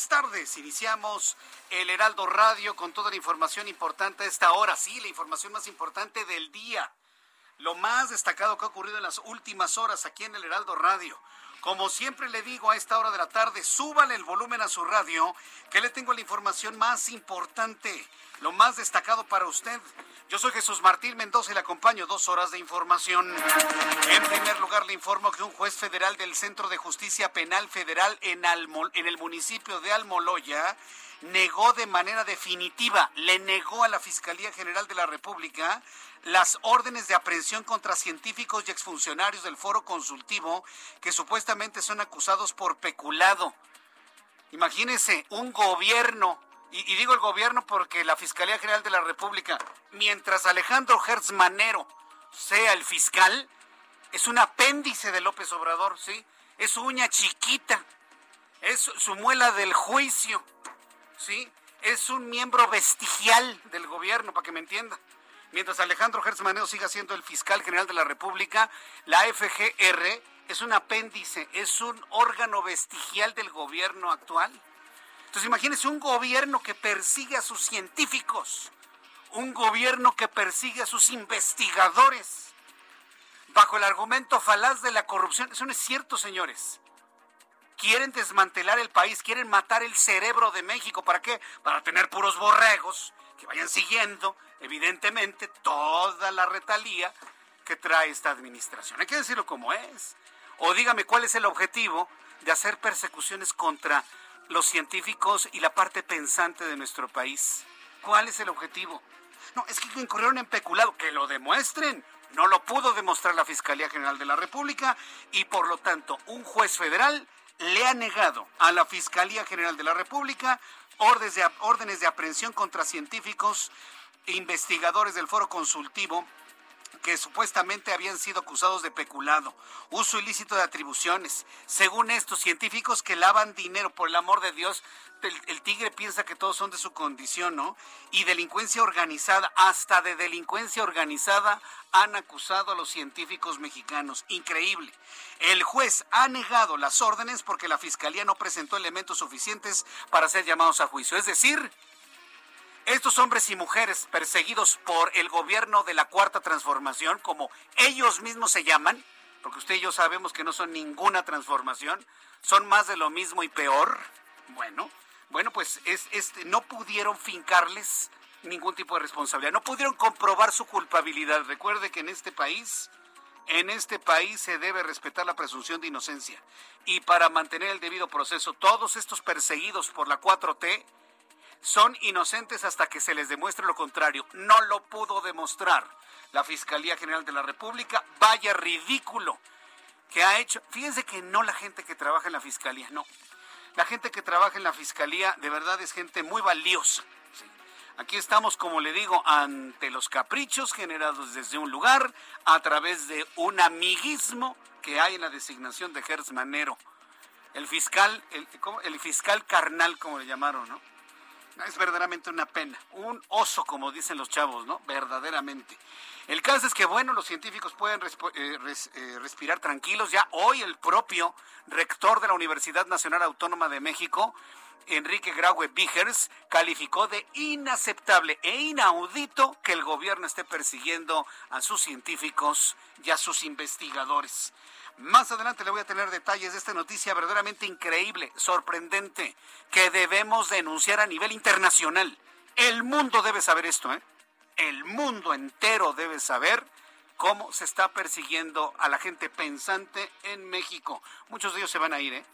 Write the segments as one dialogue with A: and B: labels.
A: Buenas tardes. Iniciamos el Heraldo Radio con toda la información importante a esta hora. Sí, la información más importante del día. Lo más destacado que ha ocurrido en las últimas horas aquí en el Heraldo Radio. Como siempre le digo a esta hora de la tarde, súbale el volumen a su radio, que le tengo la información más importante, lo más destacado para usted. Yo soy Jesús Martín Mendoza y le acompaño dos horas de información. En primer lugar, le informo que un juez federal del Centro de Justicia Penal Federal en, Almo- en el municipio de Almoloya negó de manera definitiva, le negó a la Fiscalía General de la República las órdenes de aprehensión contra científicos y exfuncionarios del foro consultivo que supuestamente son acusados por peculado. Imagínese un gobierno, y, y digo el gobierno porque la Fiscalía General de la República, mientras Alejandro Hertz Manero sea el fiscal, es un apéndice de López Obrador, ¿sí? Es su uña chiquita, es su muela del juicio, ¿sí? Es un miembro vestigial del gobierno, para que me entienda. Mientras Alejandro Hertz Manero siga siendo el fiscal general de la República, la FGR es un apéndice, es un órgano vestigial del gobierno actual. Entonces imagínense un gobierno que persigue a sus científicos, un gobierno que persigue a sus investigadores, bajo el argumento falaz de la corrupción. Eso no es cierto, señores. Quieren desmantelar el país, quieren matar el cerebro de México. ¿Para qué? Para tener puros borregos que vayan siguiendo, evidentemente, toda la retalía que trae esta administración. Hay que decirlo como es. O dígame cuál es el objetivo de hacer persecuciones contra los científicos y la parte pensante de nuestro país. ¿Cuál es el objetivo? No, es que incurrieron en peculado. Que lo demuestren. No lo pudo demostrar la Fiscalía General de la República y por lo tanto un juez federal le ha negado a la Fiscalía General de la República órdenes de, órdenes de aprehensión contra científicos investigadores del foro consultivo que supuestamente habían sido acusados de peculado, uso ilícito de atribuciones. Según estos científicos que lavan dinero, por el amor de Dios, el, el, tigre piensa que todos son de su condición, ¿no? Y delincuencia organizada, hasta de delincuencia organizada han acusado a los científicos mexicanos. Increíble. El juez ha negado las órdenes porque la fiscalía no presentó elementos suficientes para ser llamados a juicio. Es decir, estos hombres y mujeres perseguidos por el gobierno de la Cuarta Transformación, como ellos mismos se llaman, porque usted y yo sabemos que no son ninguna transformación, son más de lo mismo y peor. Bueno, bueno, pues es, es, no pudieron fincarles ningún tipo de responsabilidad, no pudieron comprobar su culpabilidad. Recuerde que en este país, en este país se debe respetar la presunción de inocencia. Y para mantener el debido proceso, todos estos perseguidos por la 4T, son inocentes hasta que se les demuestre lo contrario. No lo pudo demostrar la Fiscalía General de la República. Vaya ridículo que ha hecho. Fíjense que no la gente que trabaja en la Fiscalía, no. La gente que trabaja en la Fiscalía de verdad es gente muy valiosa. Aquí estamos, como le digo, ante los caprichos generados desde un lugar a través de un amiguismo que hay en la designación de Hertz Manero. El fiscal, el, el fiscal carnal, como le llamaron, ¿no? Es verdaderamente una pena, un oso, como dicen los chavos, ¿no? Verdaderamente. El caso es que, bueno, los científicos pueden eh, eh, respirar tranquilos. Ya hoy el propio rector de la Universidad Nacional Autónoma de México, Enrique Graue Vigers, calificó de inaceptable e inaudito que el gobierno esté persiguiendo a sus científicos y a sus investigadores. Más adelante le voy a tener detalles de esta noticia verdaderamente increíble, sorprendente, que debemos denunciar a nivel internacional. El mundo debe saber esto, ¿eh? El mundo entero debe saber cómo se está persiguiendo a la gente pensante en México. Muchos de ellos se van a ir, ¿eh?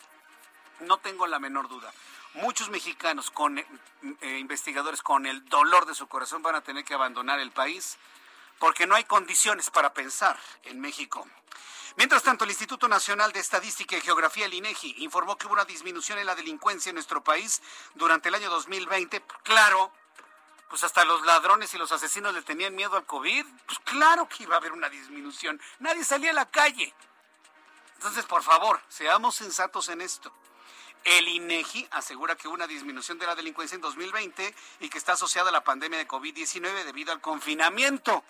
A: No tengo la menor duda. Muchos mexicanos con eh, investigadores con el dolor de su corazón van a tener que abandonar el país porque no hay condiciones para pensar en México. Mientras tanto, el Instituto Nacional de Estadística y Geografía, el INEGI, informó que hubo una disminución en la delincuencia en nuestro país durante el año 2020. Claro, pues hasta los ladrones y los asesinos le tenían miedo al COVID. Pues claro que iba a haber una disminución. Nadie salía a la calle. Entonces, por favor, seamos sensatos en esto. El INEGI asegura que hubo una disminución de la delincuencia en 2020 y que está asociada a la pandemia de COVID-19 debido al confinamiento.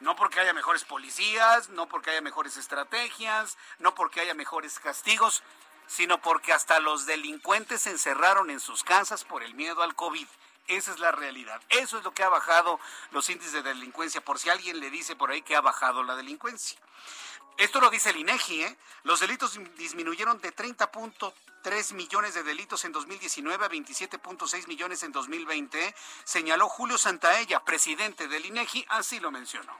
A: No porque haya mejores policías, no porque haya mejores estrategias, no porque haya mejores castigos, sino porque hasta los delincuentes se encerraron en sus casas por el miedo al COVID. Esa es la realidad. Eso es lo que ha bajado los índices de delincuencia, por si alguien le dice por ahí que ha bajado la delincuencia. Esto lo dice el INEGI, ¿eh? Los delitos disminuyeron de 30.3 millones de delitos en 2019 a 27.6 millones en 2020, señaló Julio Santaella, presidente del INEGI, así lo mencionó.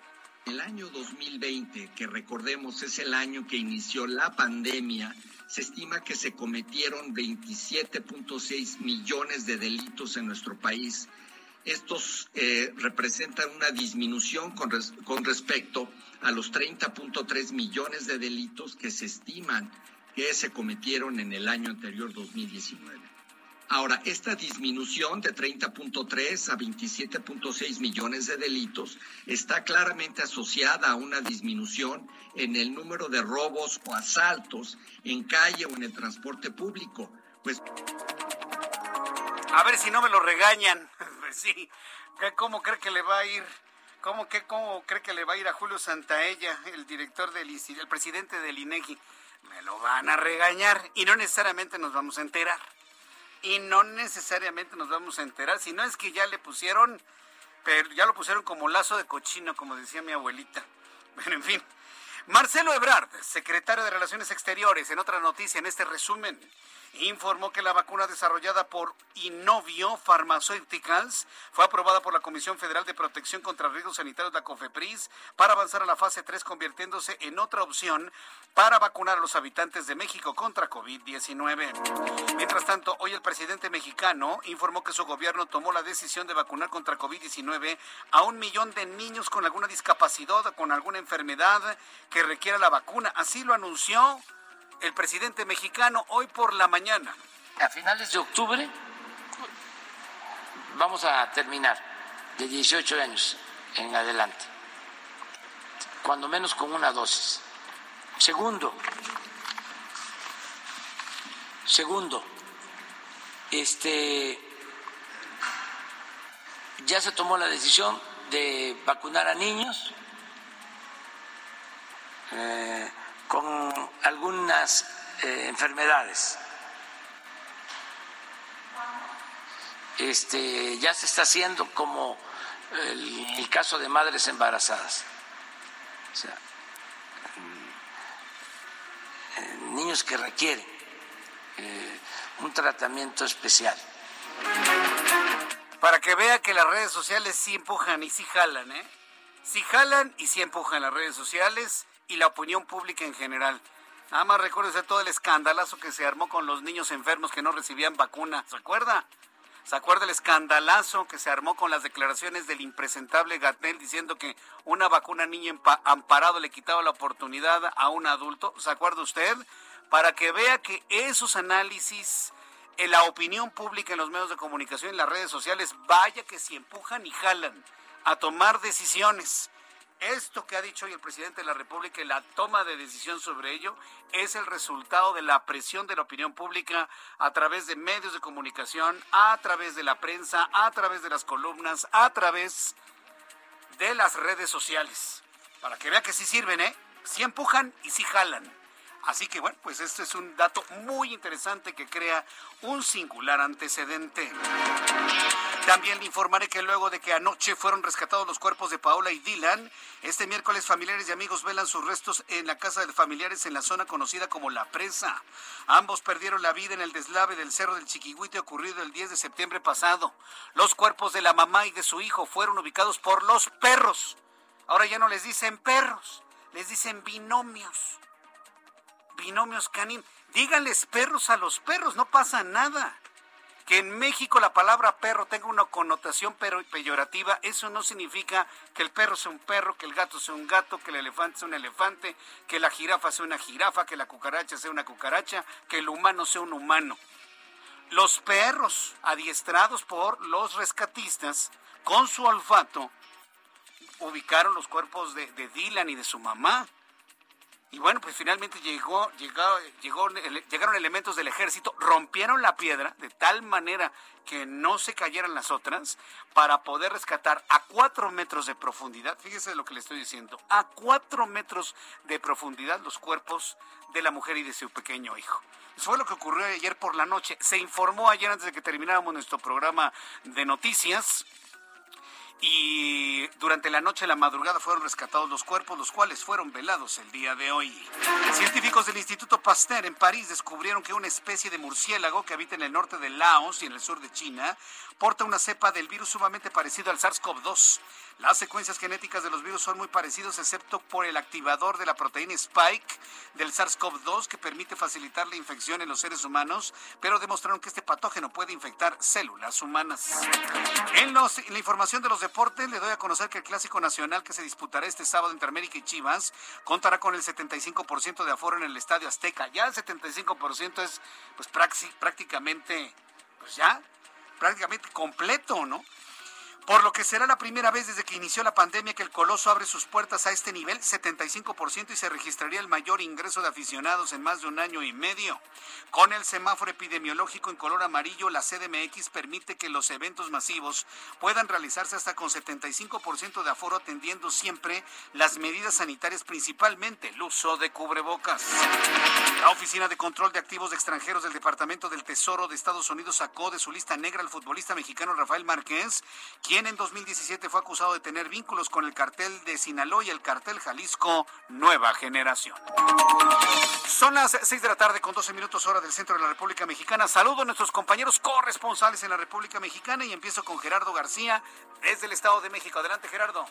B: El año 2020, que recordemos es el año que inició la pandemia, se estima que se cometieron 27.6 millones de delitos en nuestro país. Estos eh, representan una disminución con, con respecto a los 30.3 millones de delitos que se estiman que se cometieron en el año anterior 2019. Ahora, esta disminución de 30.3 a 27.6 millones de delitos está claramente asociada a una disminución en el número de robos o asaltos en calle o en el transporte público. Pues
A: a ver si no me lo regañan. Pues sí. ¿Cómo cree que le va a ir? ¿Cómo, que, ¿Cómo cree que le va a ir a Julio Santaella, el director del el presidente del INEGI? Me lo van a regañar y no necesariamente nos vamos a enterar y no necesariamente nos vamos a enterar, si no es que ya le pusieron, pero ya lo pusieron como lazo de cochino, como decía mi abuelita. Bueno, en fin. Marcelo Ebrard, secretario de Relaciones Exteriores, en otra noticia, en este resumen, informó que la vacuna desarrollada por Innovio Pharmaceuticals fue aprobada por la Comisión Federal de Protección contra Riesgos Sanitarios, la COFEPRIS, para avanzar a la fase 3, convirtiéndose en otra opción para vacunar a los habitantes de México contra COVID-19. Mientras tanto, hoy el presidente mexicano informó que su gobierno tomó la decisión de vacunar contra COVID-19 a un millón de niños con alguna discapacidad o con alguna enfermedad que requiera la vacuna. Así lo anunció el presidente mexicano hoy por la mañana.
C: A finales de octubre vamos a terminar de 18 años en adelante, cuando menos con una dosis. Segundo, segundo, este ya se tomó la decisión de vacunar a niños eh, con algunas eh, enfermedades. Este, ya se está haciendo como el, caso de madres embarazadas. O sea, eh, niños que requieren eh, un tratamiento especial.
A: Para que vea que las redes sociales sí empujan y sí jalan, ¿eh? Sí jalan y sí empujan las redes sociales y la opinión pública en general. Nada más recuérdese todo el escandalazo que se armó con los niños enfermos que no recibían vacuna. ¿Se acuerda? ¿Se acuerda el escandalazo que se armó con las declaraciones del impresentable Gatel diciendo que una vacuna niño amparado le quitaba la oportunidad a un adulto? ¿Se acuerda usted? Para que vea que esos análisis en la opinión pública en los medios de comunicación, en las redes sociales, vaya que si empujan y jalan a tomar decisiones Esto que ha dicho hoy el presidente de la República y la toma de decisión sobre ello es el resultado de la presión de la opinión pública a través de medios de comunicación, a través de la prensa, a través de las columnas, a través de las redes sociales. Para que vea que sí sirven, ¿eh? Sí empujan y sí jalan. Así que bueno, pues esto es un dato muy interesante que crea un singular antecedente. También le informaré que luego de que anoche fueron rescatados los cuerpos de Paola y Dylan, este miércoles familiares y amigos velan sus restos en la casa de familiares en la zona conocida como La Presa. Ambos perdieron la vida en el deslave del Cerro del Chiquihuite ocurrido el 10 de septiembre pasado. Los cuerpos de la mamá y de su hijo fueron ubicados por los perros. Ahora ya no les dicen perros, les dicen binomios. Binomios canin. Díganles perros a los perros, no pasa nada que en México la palabra perro tenga una connotación peyorativa, eso no significa que el perro sea un perro, que el gato sea un gato, que el elefante sea un elefante, que la jirafa sea una jirafa, que la cucaracha sea una cucaracha, que el humano sea un humano. Los perros adiestrados por los rescatistas con su olfato ubicaron los cuerpos de, de Dylan y de su mamá. Y bueno, pues finalmente llegó, llegó, llegó, llegaron elementos del ejército, rompieron la piedra de tal manera que no se cayeran las otras para poder rescatar a cuatro metros de profundidad, fíjese lo que le estoy diciendo, a cuatro metros de profundidad los cuerpos de la mujer y de su pequeño hijo. Eso fue lo que ocurrió ayer por la noche. Se informó ayer antes de que termináramos nuestro programa de noticias y durante la noche de la madrugada fueron rescatados los cuerpos, los cuales fueron velados el día de hoy. Científicos del Instituto Pasteur en París descubrieron que una especie de murciélago que habita en el norte de Laos y en el sur de China porta una cepa del virus sumamente parecido al SARS-CoV-2. Las secuencias genéticas de los virus son muy parecidos, excepto por el activador de la proteína Spike del SARS-CoV-2 que permite facilitar la infección en los seres humanos, pero demostraron que este patógeno puede infectar células humanas. En la información de los deportes, le doy a conocer que el Clásico Nacional que se disputará este sábado entre América y Chivas contará con el 75% de aforo en el Estadio Azteca. Ya el 75% es pues prácticamente, pues ya, prácticamente completo, ¿no? Por lo que será la primera vez desde que inició la pandemia que el Coloso abre sus puertas a este nivel, 75%, y se registraría el mayor ingreso de aficionados en más de un año y medio. Con el semáforo epidemiológico en color amarillo, la CDMX permite que los eventos masivos puedan realizarse hasta con 75% de aforo, atendiendo siempre las medidas sanitarias, principalmente el uso de cubrebocas. La Oficina de Control de Activos Extranjeros del Departamento del Tesoro de Estados Unidos sacó de su lista negra al futbolista mexicano Rafael Márquez, quien en 2017 fue acusado de tener vínculos con el cartel de Sinaloa y el cartel Jalisco Nueva Generación. Son las 6 de la tarde con 12 minutos hora del centro de la República Mexicana. Saludo a nuestros compañeros corresponsales en la República Mexicana y empiezo con Gerardo García desde el Estado de México. Adelante, Gerardo.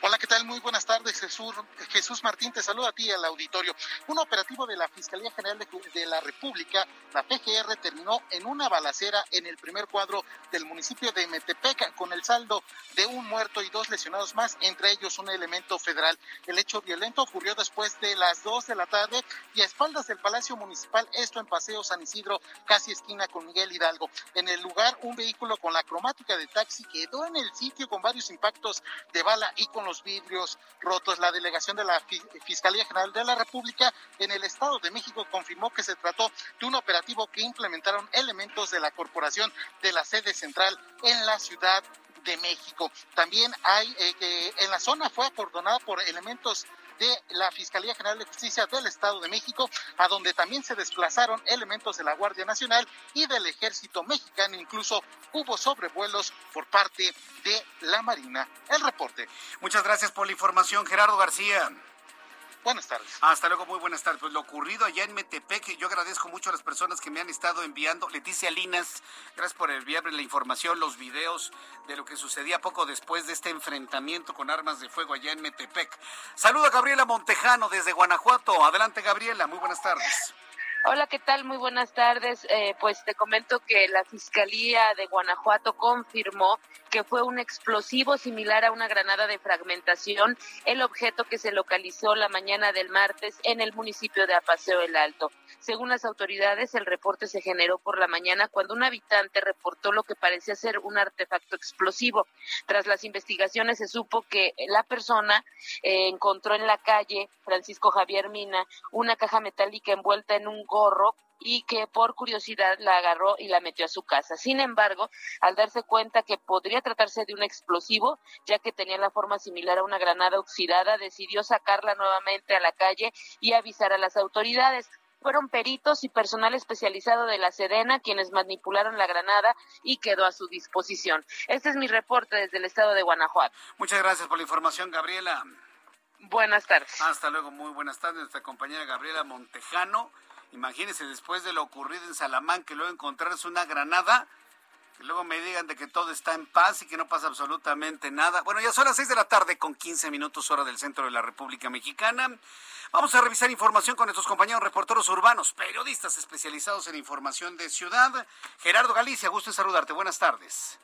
D: Hola, ¿qué tal? Muy buenas tardes, Jesús. Jesús Martín, te saluda a ti al auditorio. Un operativo de la Fiscalía General de, la República, la PGR, terminó en una balacera en el primer cuadro del municipio de Metepec, con el saldo de un muerto y dos lesionados más, entre ellos un elemento federal. El hecho violento ocurrió después de las dos de la tarde y a espaldas del Palacio Municipal, esto en Paseo San Isidro, casi esquina con Miguel Hidalgo. En el lugar, un vehículo con la cromática de taxi quedó en el sitio con varios impactos de bala y con los vidrios rotos. La delegación de la Fiscalía General de la República en el Estado de México confirmó que se trató de un operativo que implementaron elementos de la Corporación de la sede central en la Ciudad de México. También hay eh, que en la zona fue acordonada por elementos de la Fiscalía General de Justicia del Estado de México, a donde también se desplazaron elementos de la Guardia Nacional y del Ejército Mexicano. Incluso hubo sobrevuelos por parte de la Marina. El reporte.
A: Muchas gracias por la información, Gerardo García.
D: Buenas tardes.
A: Hasta luego, muy buenas tardes. Pues lo ocurrido allá en Metepec, yo agradezco mucho a las personas que me han estado enviando. Leticia Linas, gracias por enviarme la información, los videos de lo que sucedía poco después de este enfrentamiento con armas de fuego allá en Metepec. Saludo a Gabriela Montejano desde Guanajuato. Adelante, Gabriela, muy buenas tardes.
E: Hola, ¿qué tal? Muy buenas tardes. Eh, pues te comento que la Fiscalía de Guanajuato confirmó que fue un explosivo similar a una granada de fragmentación, el objeto que se localizó la mañana del martes en el municipio de Apaseo el Alto. Según las autoridades, el reporte se generó por la mañana cuando un habitante reportó lo que parecía ser un artefacto explosivo. Tras las investigaciones se supo que la persona eh, encontró en la calle Francisco Javier Mina una caja metálica envuelta en un gorro y que por curiosidad la agarró y la metió a su casa. Sin embargo, al darse cuenta que podría tratarse de un explosivo, ya que tenía la forma similar a una granada oxidada, decidió sacarla nuevamente a la calle y avisar a las autoridades. Fueron peritos y personal especializado de la Sedena quienes manipularon la granada y quedó a su disposición. Este es mi reporte desde el estado de Guanajuato.
A: Muchas gracias por la información, Gabriela.
E: Buenas tardes.
A: Hasta luego, muy buenas tardes. Nuestra compañera Gabriela Montejano. Imagínense después de lo ocurrido en Salamán, que luego encontrarse una granada, que luego me digan de que todo está en paz y que no pasa absolutamente nada. Bueno, ya son las seis de la tarde con 15 minutos hora del centro de la República Mexicana. Vamos a revisar información con nuestros compañeros reporteros urbanos, periodistas especializados en información de ciudad. Gerardo Galicia, gusto en saludarte. Buenas tardes.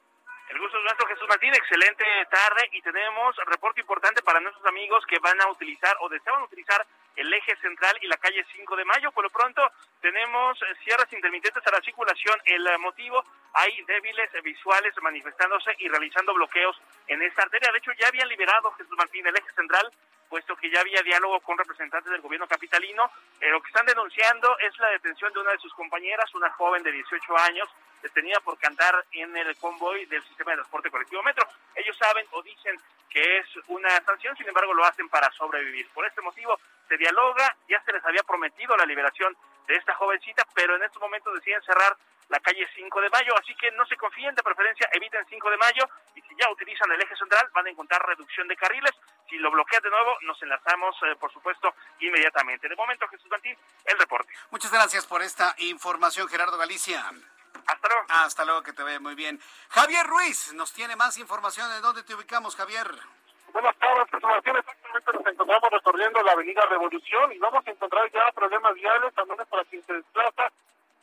F: El gusto es nuestro, Jesús Martín. Excelente tarde y tenemos reporte importante para nuestros amigos que van a utilizar o desean utilizar el eje central y la calle 5 de mayo. Por lo pronto, tenemos cierres intermitentes a la circulación. El motivo, hay débiles visuales manifestándose y realizando bloqueos en esta arteria. De hecho, ya habían liberado Jesús Martín el eje central puesto que ya había diálogo con representantes del gobierno capitalino. Eh, lo que están denunciando es la detención de una de sus compañeras, una joven de 18 años, detenida por cantar en el convoy del sistema de transporte colectivo Metro. Ellos saben o dicen que es una sanción, sin embargo lo hacen para sobrevivir. Por este motivo se dialoga, ya se les había prometido la liberación de esta jovencita, pero en estos momentos deciden cerrar la calle 5 de mayo, así que no se confíen, de preferencia eviten 5 de mayo y si ya utilizan el eje central van a encontrar reducción de carriles, si lo bloquean de nuevo nos enlazamos eh, por supuesto inmediatamente. De momento Jesús Martín, el reporte.
A: Muchas gracias por esta información Gerardo Galicia.
F: Hasta luego.
A: Hasta luego, que te vea muy bien. Javier Ruiz nos tiene más información. ¿En dónde te ubicamos, Javier?
G: Buenas tardes, Martín. Exactamente nos encontramos recorriendo la avenida Revolución y vamos a encontrar ya problemas viales, también para quien se desplaza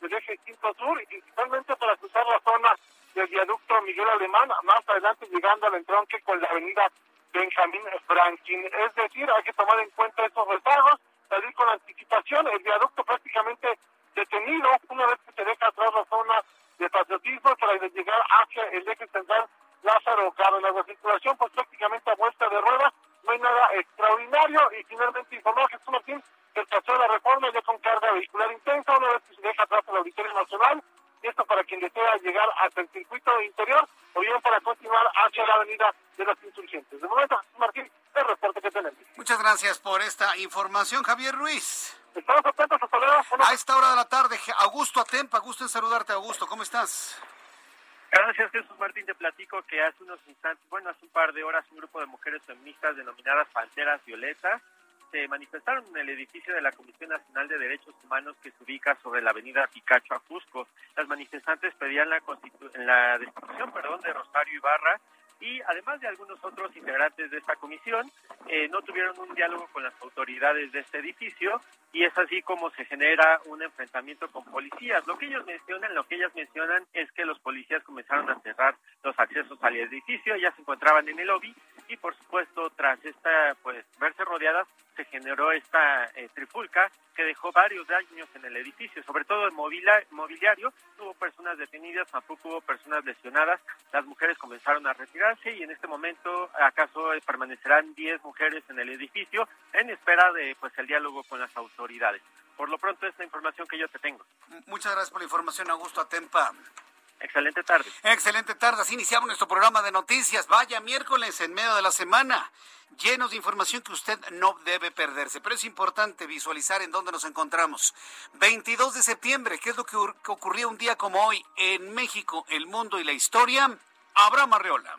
G: del eje Quinto Sur y principalmente para cruzar la zona del viaducto Miguel Alemán, más adelante llegando al entronque con la avenida Benjamín Franklin. Es decir, hay que tomar en cuenta estos rezagos, salir con anticipación, el viaducto prácticamente detenido una vez que se deja atrás la zona de patriotismo para llegar hacia el eje central Lázaro Cárdenas. La circulación pues prácticamente a vuelta de ruedas, no hay nada extraordinario y finalmente informó Jesús Martín que el de la reforma ya con carga vehicular intensa una vez que se deja atrás el Auditorio Nacional y esto para quien desea llegar hasta el circuito interior o bien para continuar hacia la avenida de los insurgentes. De momento, Martín, el reporte que tenemos.
A: Muchas gracias por esta información, Javier Ruiz.
G: Estamos atentos, hasta luego.
A: A esta hora de la tarde, Augusto Atempa, gusto en saludarte, Augusto, ¿cómo estás?
H: Gracias, Jesús Martín. Te platico que hace unos instantes, bueno, hace un par de horas, un grupo de mujeres feministas denominadas Panteras Violetas se manifestaron en el edificio de la Comisión Nacional de Derechos Humanos que se ubica sobre la avenida Picacho a Cusco. Las manifestantes pedían la, la destitución perdón, de Rosario Ibarra y además de algunos otros integrantes de esta comisión, eh, no tuvieron un diálogo con las autoridades de este edificio y es así como se genera un enfrentamiento con policías. Lo que ellos mencionan, lo que ellas mencionan es que los policías comenzaron a cerrar los accesos al edificio, ya se encontraban en el lobby y por supuesto tras esta pues verse rodeadas se generó esta eh, trifulca que dejó varios daños en el edificio, sobre todo el mobiliario, hubo personas detenidas, tampoco hubo personas lesionadas, las mujeres comenzaron a retirarse y en este momento acaso permanecerán 10 mujeres en el edificio en espera de pues el diálogo con las autoridades. Por lo pronto es la información que yo te tengo.
A: Muchas gracias por la información, Augusto Atempa.
H: Excelente tarde.
A: Excelente tarde. Así iniciamos nuestro programa de noticias. Vaya miércoles en medio de la semana, llenos de información que usted no debe perderse. Pero es importante visualizar en dónde nos encontramos. 22 de septiembre, ¿qué es lo que ocurrió un día como hoy en México, el mundo y la historia? Abraham Arreola.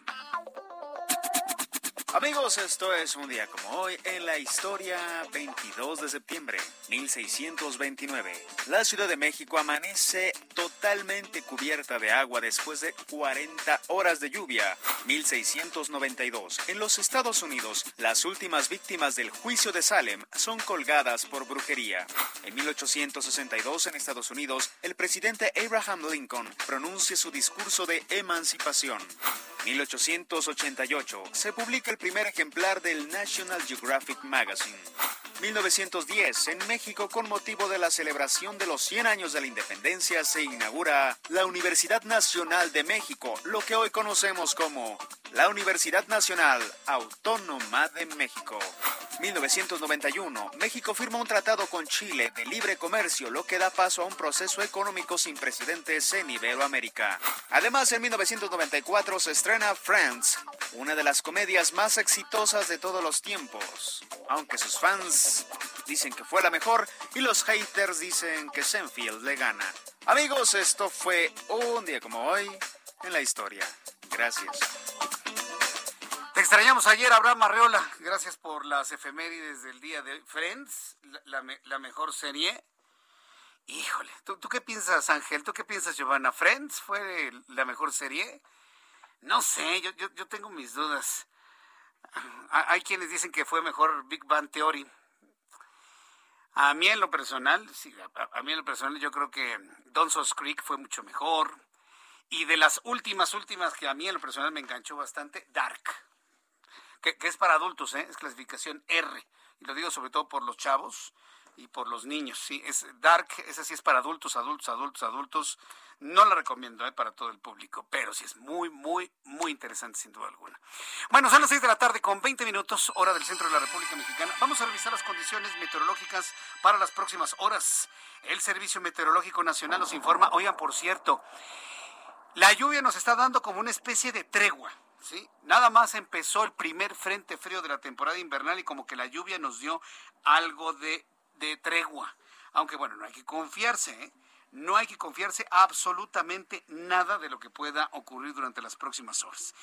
I: Amigos, esto es un día como hoy en la historia 22 de septiembre 1629. La Ciudad de México amanece totalmente cubierta de agua después de 40 horas de lluvia. 1692. En los Estados Unidos, las últimas víctimas del juicio de Salem son colgadas por brujería. En 1862 en Estados Unidos, el presidente Abraham Lincoln pronuncia su discurso de emancipación. 1888 se publica el primer ejemplar del National Geographic Magazine. 1910, en México, con motivo de la celebración de los 100 años de la independencia, se inaugura la Universidad Nacional de México, lo que hoy conocemos como la Universidad Nacional Autónoma de México. 1991, México firma un tratado con Chile de libre comercio, lo que da paso a un proceso económico sin precedentes en Iberoamérica. Además, en 1994 se estrena Friends, una de las comedias más exitosas de todos los tiempos, aunque sus fans dicen que fue la mejor y los haters dicen que Senfield le gana. Amigos, esto fue un día como hoy en la historia. Gracias.
A: Te extrañamos ayer, Abraham Arreola. Gracias por las efemérides del día de Friends, la, mejor serie. Híjole, ¿tú, ¿tú, qué piensas, Ángel? ¿Tú qué piensas, Giovanna? ¿Friends fue la mejor serie? No sé, yo, yo, yo tengo mis dudas. Hay quienes dicen que fue mejor Big Bang Theory. A mí en lo personal, sí, a, mí en lo personal yo creo que Dawson's Creek fue mucho mejor. Y de las últimas, últimas que a mí en lo personal me enganchó bastante, Dark que, que es para adultos, ¿eh? es clasificación R. Y lo digo sobre todo por los chavos y por los niños. Sí, es Dark, esa sí es para adultos, adultos, adultos, adultos. No la recomiendo ¿eh? para todo el público, pero sí es muy, muy, muy interesante sin duda alguna. Bueno, son las 6 de la tarde con 20 minutos, hora del centro de la República Mexicana. Vamos a revisar las condiciones meteorológicas para las próximas horas. El Servicio Meteorológico Nacional nos informa, oigan, por cierto, la lluvia nos está dando como una especie de tregua. ¿sí? Nada más empezó el primer frente frío de la temporada invernal y como que la lluvia nos dio algo de, de tregua. Aunque bueno, no hay que confiarse, ¿eh? No hay que confiarse absolutamente nada de lo que pueda ocurrir durante las próximas horas.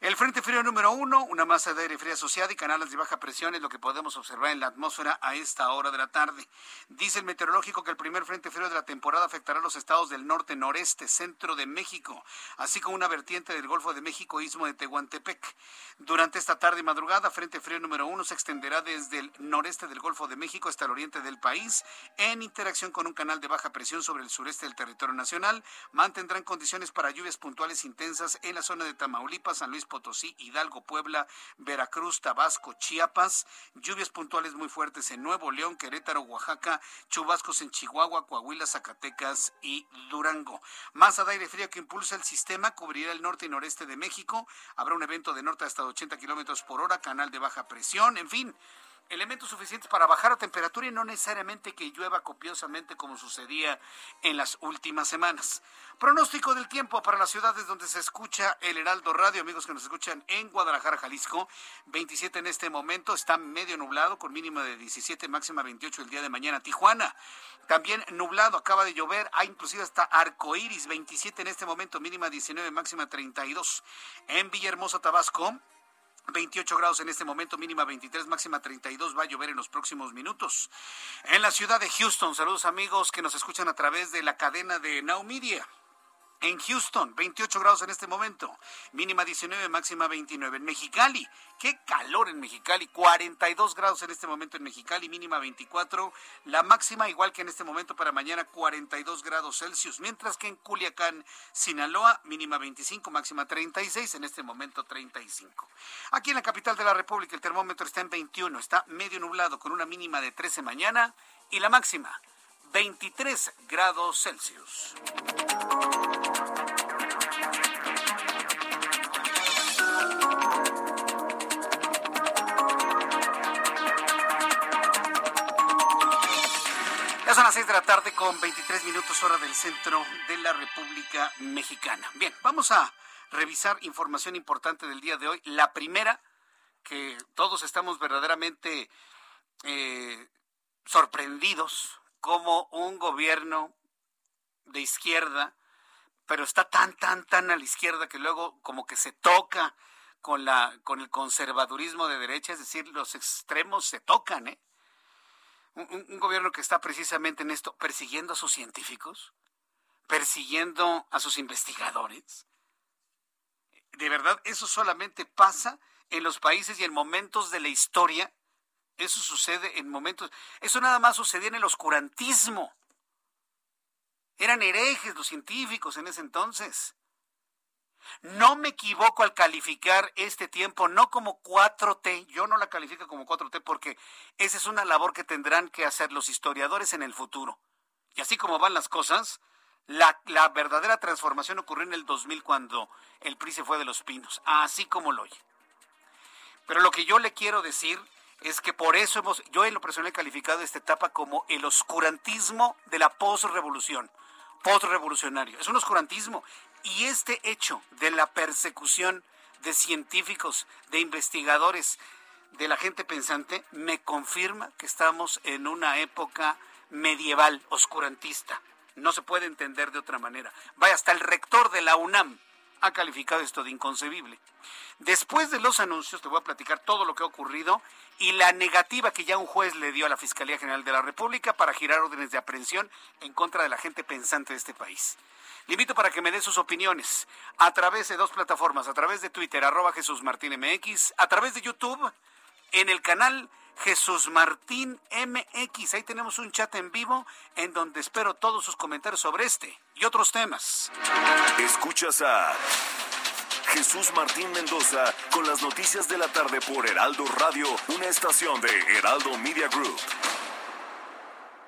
A: El Frente Frío número uno, una masa de aire fría asociada y canales de baja presión es lo que podemos observar en la atmósfera a esta hora de la tarde. Dice el meteorológico que el primer Frente Frío de la temporada afectará a los estados del norte, noreste, centro de México, así como una vertiente del Golfo de México, istmo de Tehuantepec. Durante esta tarde y madrugada, Frente Frío número uno se extenderá desde el noreste del Golfo de México hasta el oriente del país, en interacción con un canal de baja presión sobre el sureste del territorio nacional. Mantendrán condiciones para lluvias puntuales intensas en la zona de Tamaulipas, San Luis Potosí, Hidalgo, Puebla, Veracruz, Tabasco, Chiapas, lluvias puntuales muy fuertes en Nuevo León, Querétaro, Oaxaca, chubascos en Chihuahua, Coahuila, Zacatecas y Durango. Masa de aire frío que impulsa el sistema cubrirá el norte y noreste de México. Habrá un evento de norte hasta 80 kilómetros por hora, canal de baja presión, en fin elementos suficientes para bajar la temperatura y no necesariamente que llueva copiosamente como sucedía en las últimas semanas. Pronóstico del tiempo para las ciudades donde se escucha el Heraldo Radio, amigos que nos escuchan en Guadalajara, Jalisco, 27 en este momento, está medio nublado con mínima de 17, máxima 28 el día de mañana. Tijuana, también nublado, acaba de llover, hay inclusive hasta arcoíris, 27 en este momento, mínima 19, máxima 32. En Villahermosa, Tabasco, 28 grados en este momento, mínima 23, máxima 32. Va a llover en los próximos minutos. En la ciudad de Houston, saludos amigos que nos escuchan a través de la cadena de Now Media. En Houston, 28 grados en este momento, mínima 19, máxima 29. En Mexicali, qué calor en Mexicali, 42 grados en este momento en Mexicali, mínima 24. La máxima, igual que en este momento para mañana, 42 grados Celsius. Mientras que en Culiacán, Sinaloa, mínima 25, máxima 36, en este momento 35. Aquí en la capital de la República, el termómetro está en 21, está medio nublado con una mínima de 13 mañana y la máxima 23 grados Celsius. Son las 6 de la tarde con 23 minutos hora del centro de la República Mexicana. Bien, vamos a revisar información importante del día de hoy. La primera, que todos estamos verdaderamente eh, sorprendidos como un gobierno de izquierda, pero está tan, tan, tan a la izquierda que luego como que se toca con, la, con el conservadurismo de derecha, es decir, los extremos se tocan, ¿eh? Un, gobierno que está precisamente en esto, persiguiendo a sus científicos, persiguiendo a sus investigadores. De verdad, eso solamente pasa en los países y en momentos de la historia. Eso sucede en momentos. Eso nada más sucedía en el oscurantismo. Eran herejes los científicos en ese entonces. No me equivoco al calificar este tiempo no como 4T, yo no la califico como 4T porque esa es una labor que tendrán que hacer los historiadores en el futuro. Y así como van las cosas, la, verdadera transformación ocurrió en el 2000 cuando el PRI se fue de los pinos, así como lo oye. Pero lo que yo le quiero decir es que por eso hemos, yo en lo personal he calificado esta etapa como el oscurantismo de la postrevolución, postrevolucionario. Es un oscurantismo. Y este hecho de la persecución de científicos, de investigadores, de la gente pensante, me confirma que estamos en una época medieval, oscurantista. No se puede entender de otra manera. Vaya, hasta el rector de la UNAM ha calificado esto de inconcebible. Después de los anuncios, te voy a platicar todo lo que ha ocurrido y la negativa que ya un juez le dio a la Fiscalía General de la República para girar órdenes de aprehensión en contra de la gente pensante de este país. Le invito para que me dé sus opiniones a través de dos plataformas, a través de Twitter, arroba Jesús Martín MX, a través de YouTube, en el canal Jesús Martín MX. Ahí tenemos un chat en vivo en donde espero todos sus comentarios sobre este y otros temas.
J: Escuchas a Jesús Martín Mendoza con las noticias de la tarde por Heraldo Radio, una estación de Heraldo Media Group.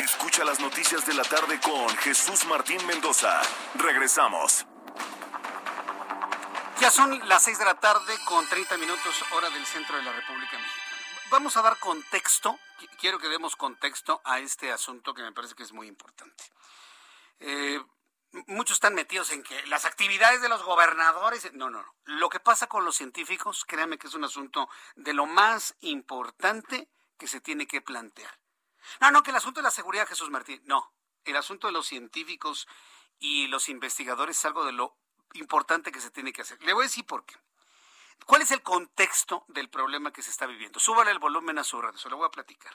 J: Escucha las noticias de la tarde con Jesús Martín Mendoza. Regresamos.
A: Ya son las 6 de la tarde con 30 minutos hora del centro de la República Mexicana. Vamos a dar contexto, quiero que demos contexto a este asunto que me parece que es muy importante. Eh, muchos están metidos en que las actividades de los gobernadores, no, no, no. Lo que pasa con los científicos, créanme que es un asunto de lo más importante que se tiene que plantear. No, no, que el asunto de la seguridad, Jesús Martín, no. El asunto de los científicos y los investigadores es algo de lo importante que se tiene que hacer. Le voy a decir por qué. ¿Cuál es el contexto del problema que se está viviendo? Súbale el volumen a su radio, se lo voy a platicar.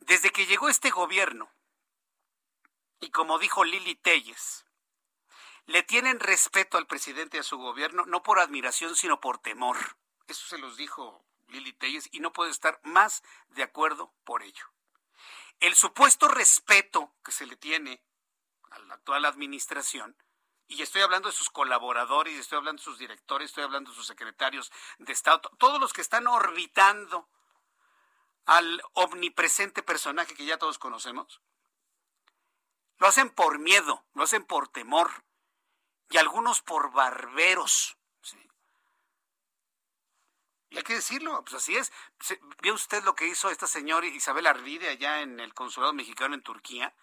A: Desde que llegó este gobierno, y como dijo Lili Telles, le tienen respeto al presidente y a su gobierno, no por admiración, sino por temor. Eso se los dijo Lili Telles y no puedo estar más de acuerdo por ello. El supuesto respeto que se le tiene a la actual administración y estoy hablando de sus colaboradores, estoy hablando de sus directores, estoy hablando de sus secretarios de Estado, todos los que están orbitando al omnipresente personaje que ya todos conocemos, lo hacen por miedo, lo hacen por temor y algunos por barberos. Y hay que decirlo, pues así es. ¿Vio usted lo que hizo esta señora Isabel Arvide allá en el consulado mexicano en Turquía?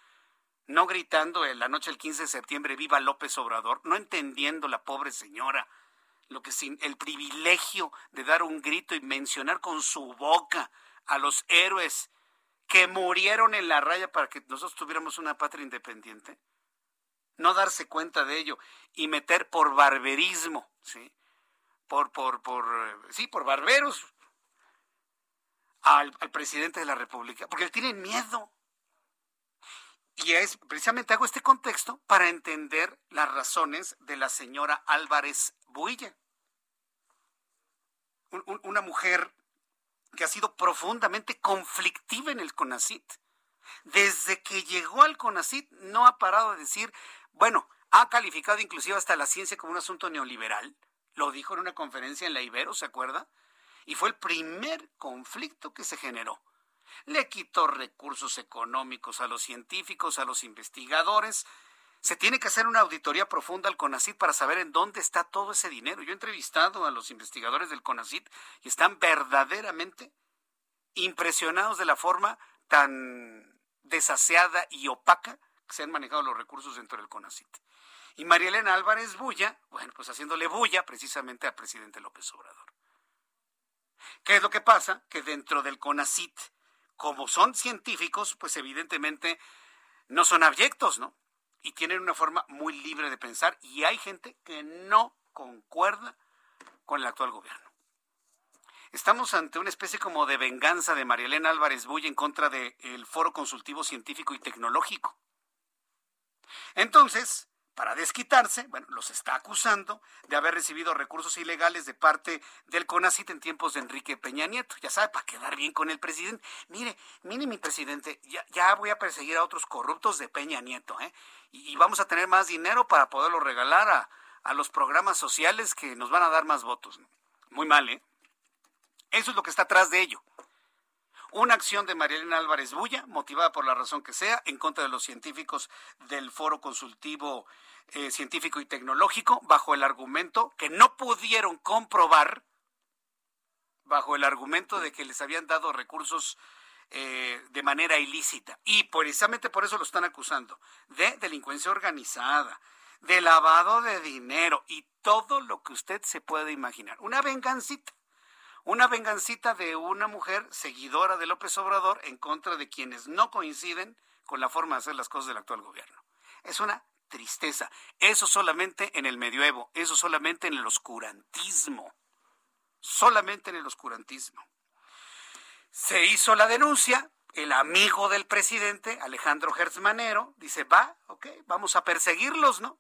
A: no gritando en la noche del 15 de septiembre viva López Obrador, no entendiendo la pobre señora lo que sin el privilegio de dar un grito y mencionar con su boca a los héroes que murieron en la raya para que nosotros tuviéramos una patria independiente. No darse cuenta de ello y meter por barberismo, ¿sí? Por, por, por, sí, por barberos al, al presidente de la República, porque le tienen miedo. Y es precisamente hago este contexto para entender las razones de la señora Álvarez Builla. una mujer que ha sido profundamente conflictiva en el CONACIT. Desde que llegó al CONACIT no ha parado de decir, bueno, ha calificado inclusive hasta la ciencia como un asunto neoliberal. Lo dijo en una conferencia en la Ibero, ¿se acuerda? Y fue el primer conflicto que se generó le quitó recursos económicos a los científicos, a los investigadores. Se tiene que hacer una auditoría profunda al CONACIT para saber en dónde está todo ese dinero. Yo he entrevistado a los investigadores del CONACIT y están verdaderamente impresionados de la forma tan desaseada y opaca que se han manejado los recursos dentro del CONACIT. Y María Elena Álvarez Bulla, bueno, pues haciéndole bulla precisamente al presidente López Obrador. ¿Qué es lo que pasa? Que dentro del CONACIT como son científicos, pues evidentemente no son abyectos, ¿no? Y tienen una forma muy libre de pensar y hay gente que no concuerda con el actual gobierno. Estamos ante una especie como de venganza de María Elena Álvarez Bulla en contra del Foro Consultivo Científico y Tecnológico. Entonces, para desquitarse, bueno, los está acusando de haber recibido recursos ilegales de parte del CONACIT en tiempos de Enrique Peña Nieto. Ya sabe, para quedar bien con el presidente. Mire, mire mi presidente, ya, voy a perseguir a otros corruptos de Peña Nieto, ¿eh? Y, y vamos a tener más dinero para poderlo regalar a, a, los programas sociales que nos van a dar más votos. Muy mal, ¿eh? Eso es lo que está atrás de ello. Una acción de Marielena Álvarez Bulla, motivada por la razón que sea, en contra de los científicos del Foro Consultivo eh, Científico y Tecnológico, bajo el argumento que no pudieron comprobar, bajo el argumento de que les habían dado recursos eh, de manera ilícita. Y precisamente por eso lo están acusando de delincuencia organizada, de lavado de dinero y todo lo que usted se puede imaginar. Una vengancita una vengancita de una mujer seguidora de López Obrador en contra de quienes no coinciden con la forma de hacer las cosas del actual gobierno. Es una tristeza. Eso solamente en el medioevo, eso solamente en el oscurantismo. Solamente en el oscurantismo. Se hizo la denuncia, el amigo del presidente, Alejandro Hertzmanero, dice, va, ok, vamos a perseguirlos, ¿no?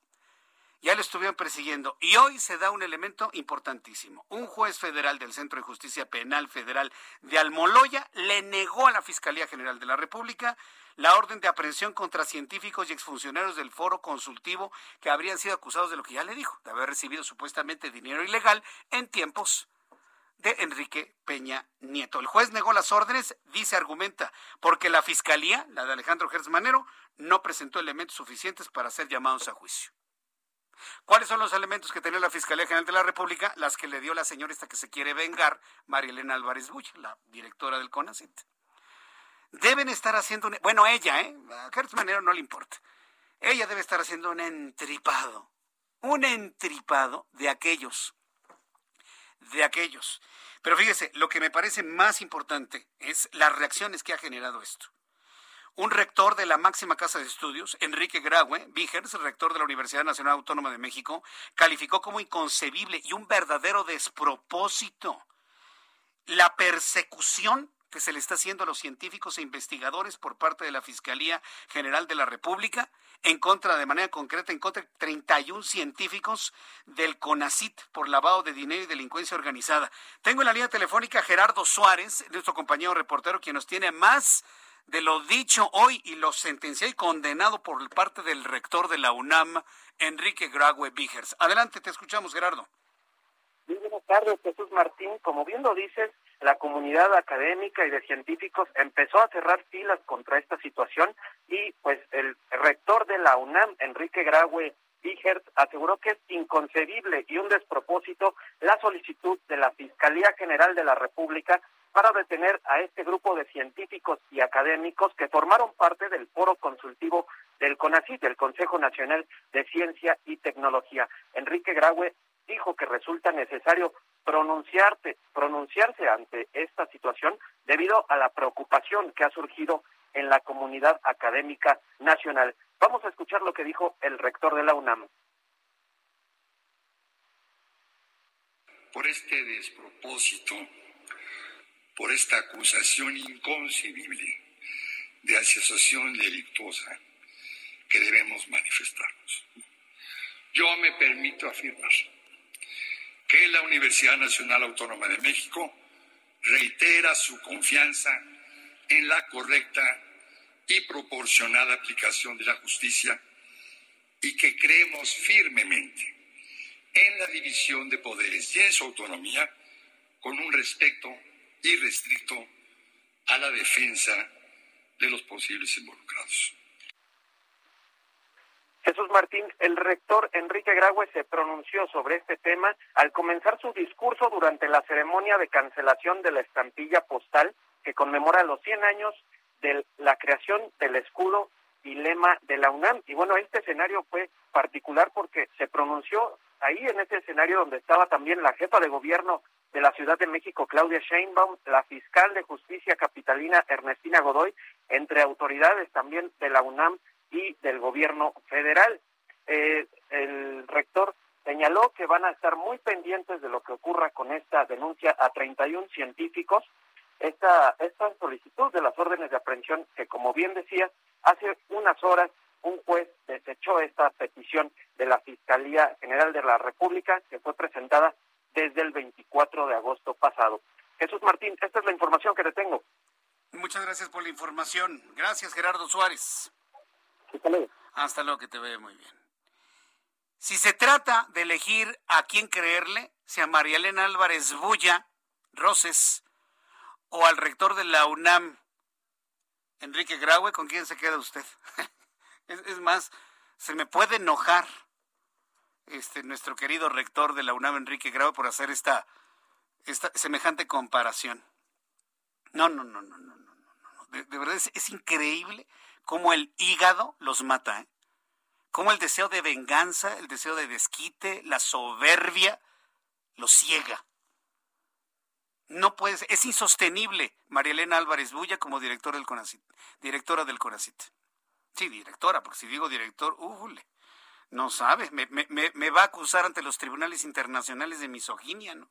A: ya le estuvieron persiguiendo. Y hoy se da un elemento importantísimo. Un juez federal del Centro de Justicia Penal Federal de Almoloya le negó a la Fiscalía General de la República la orden de aprehensión contra científicos y exfuncionarios del foro consultivo que habrían sido acusados de lo que ya le dijo, de haber recibido supuestamente dinero ilegal en tiempos de Enrique Peña Nieto. El juez negó las órdenes, dice, argumenta, porque la fiscalía, la de Alejandro Gertz Manero, no presentó elementos suficientes para ser llamados a juicio. ¿Cuáles son los elementos que tenía la Fiscalía General de la República? Las que le dio la señora esta que se quiere vengar, María Elena Álvarez Bulla, la directora del CONACIT. Deben estar haciendo, un, bueno, ella, ¿eh? A Gertz Manero no le importa. Ella debe estar haciendo un entripado, un entripado de aquellos, de aquellos. Pero fíjese, lo que me parece más importante es las reacciones que ha generado esto un rector de la máxima casa de estudios, Enrique Graue, Vigers, rector de la Universidad Nacional Autónoma de México, calificó como inconcebible y un verdadero despropósito la persecución que se le está haciendo a los científicos e investigadores por parte de la Fiscalía General de la República en contra, de manera concreta, en contra de 31 científicos del CONACIT por lavado de dinero y delincuencia organizada. Tengo en la línea telefónica Gerardo Suárez, nuestro compañero reportero, quien nos tiene más de lo dicho hoy y lo sentenciado y condenado por parte del rector de la UNAM, Enrique Graue Vigers. Adelante, te escuchamos, Gerardo.
K: Muy buenas tardes, Jesús Martín. Como bien lo dices, la comunidad académica y de científicos empezó a cerrar filas contra esta situación y pues el rector de la UNAM, Enrique Graue Vigers, aseguró que es inconcebible y un despropósito la solicitud de la Fiscalía General de la República para detener a este grupo de científicos y académicos que formaron parte del foro consultivo del CONACYT, del Consejo Nacional de Ciencia y Tecnología. Enrique Graue dijo que resulta necesario pronunciarte, pronunciarse ante esta situación debido a la preocupación que ha surgido en la comunidad académica nacional. Vamos a escuchar lo que dijo el rector de la UNAM.
L: Por este despropósito por esta acusación inconcebible de asociación delictuosa que debemos manifestarnos. Yo me permito afirmar que la Universidad Nacional Autónoma de México reitera su confianza en la correcta y proporcionada aplicación de la justicia y que creemos firmemente en la división de poderes y en su autonomía con un respeto restricto a la defensa de los posibles involucrados.
K: Jesús Martín, el rector Enrique Graue se pronunció sobre este tema al comenzar su discurso durante la ceremonia de cancelación de la estampilla postal que conmemora los 100 años de la creación del escudo y lema de la UNAM. Y bueno, este escenario fue particular porque se pronunció ahí en ese escenario donde estaba también la jefa de gobierno de la Ciudad de México, Claudia Sheinbaum, la fiscal de justicia capitalina, Ernestina Godoy, entre autoridades también de la UNAM y del gobierno federal. Eh, el rector señaló que van a estar muy pendientes de lo que ocurra con esta denuncia a 31 científicos. Esta, esta solicitud de las órdenes de aprehensión, que como bien decía, hace unas horas un juez desechó esta petición de la Fiscalía General de la República, que fue presentada desde el 24 de agosto pasado. Jesús Martín, esta es la información que te tengo.
A: Muchas gracias por la información. Gracias, Gerardo Suárez.
K: Hasta luego.
A: Hasta luego, que te vea muy bien. Si se trata de elegir a quién creerle, sea María Elena Álvarez Bulla, Roses, o al rector de la UNAM, Enrique Graue, ¿con quién se queda usted? es, más, se me puede enojar este nuestro querido rector de la UNAM, Enrique Graue, por hacer esta, esta semejante comparación. No, no, no, no, no, no, no. De, verdad es, es, increíble cómo el hígado los mata, ¿eh? Cómo el deseo de venganza, el deseo de desquite, la soberbia, los ciega. No puede es insostenible María Elena Álvarez Bulla como directora del CONACIT, directora del CONACIT. Sí, directora, porque si digo director, ¡ule! no sabe, me, me, va a acusar ante los tribunales internacionales de misoginia, ¿no?